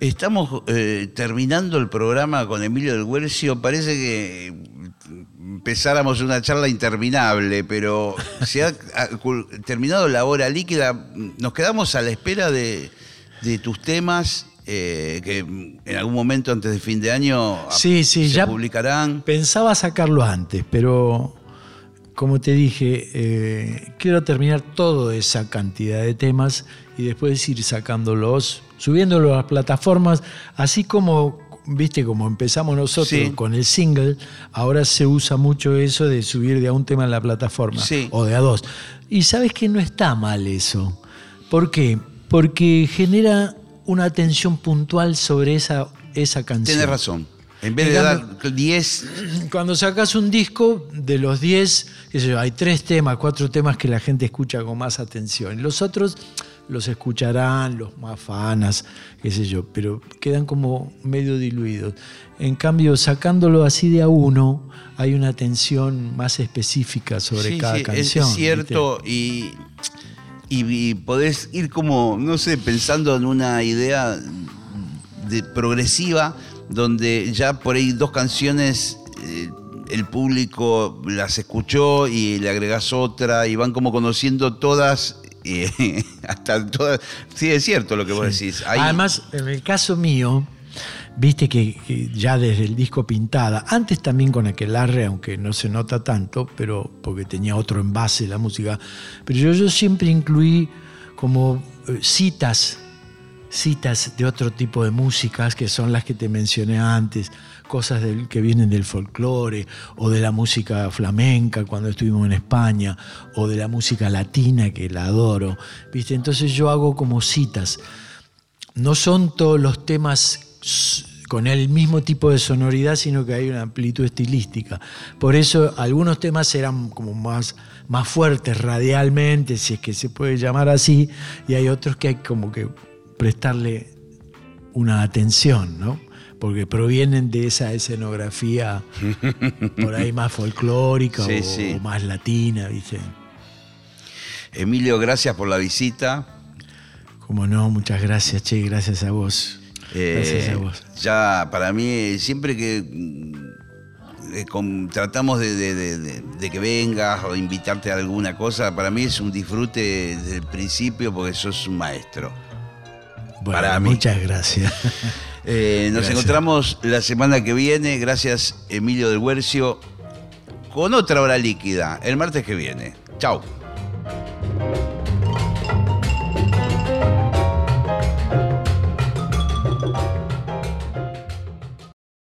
Estamos eh, terminando el programa con Emilio del Huercio. Parece que empezáramos una charla interminable, pero se ha, terminado la hora líquida. Nos quedamos a la espera de, de tus temas eh, que en algún momento antes de fin de año Sí, sí, se ya- publicarán. Pensaba sacarlo antes, pero como te dije, eh, quiero terminar toda esa cantidad de temas y después ir sacándolos, subiéndolos a las plataformas, así como, viste, como empezamos nosotros Sí. con el single, ahora se usa mucho eso de subir de a un tema en la plataforma Sí. o de a dos. Y sabes que no está mal eso. ¿Por qué? Porque genera una atención puntual sobre esa, esa canción. Tienes razón. En vez de dar 10, Cuando sacas un disco, de los 10, qué sé yo, hay tres temas, cuatro temas que la gente escucha con más atención. Los otros los escucharán, los más fanas, qué sé yo, pero quedan como medio diluidos. En cambio, sacándolo así de a uno, hay una atención más específica sobre Sí, cada sí, es- canción. Es, cierto, y, y, y podés ir como, no sé, pensando en una idea de progresiva, donde ya por ahí dos canciones eh, el público las escuchó y le agregás otra y van como conociendo todas. Eh, hasta todas. Sí, es cierto lo que vos decís. Además, en el caso mío, viste que, que ya desde el disco Pintada, antes también con Aquelarre, aunque no se nota tanto, pero porque tenía otro envase la música, pero yo, yo siempre incluí como eh, citas, citas de otro tipo de músicas que son las que te mencioné antes, cosas que vienen del folclore o de la música flamenca cuando estuvimos en España o de la música latina que la adoro, ¿viste? Entonces yo hago como citas no son todos los temas con el mismo tipo de sonoridad, sino que hay una amplitud estilística. Por eso algunos temas eran como más, más fuertes radialmente, si es que se puede llamar así, y hay otros que hay como que prestarle una atención, ¿no? Porque provienen de esa escenografía por ahí más folclórica Sí, o, sí. o más latina, ¿viste? Emilio, gracias por la visita. Como no, muchas gracias, Che, gracias a vos. Gracias Eh, a vos. Ya para mí, siempre que mm, eh, con- tratamos de, de- de- de- de que vengas o invitarte a alguna cosa, para mí es un disfrute desde el principio porque sos un maestro. Bueno, para mí. Muchas gracias. Eh, nos encontramos la semana que viene. Gracias, Emilio del Huercio, con otra hora líquida el martes que viene. Chao.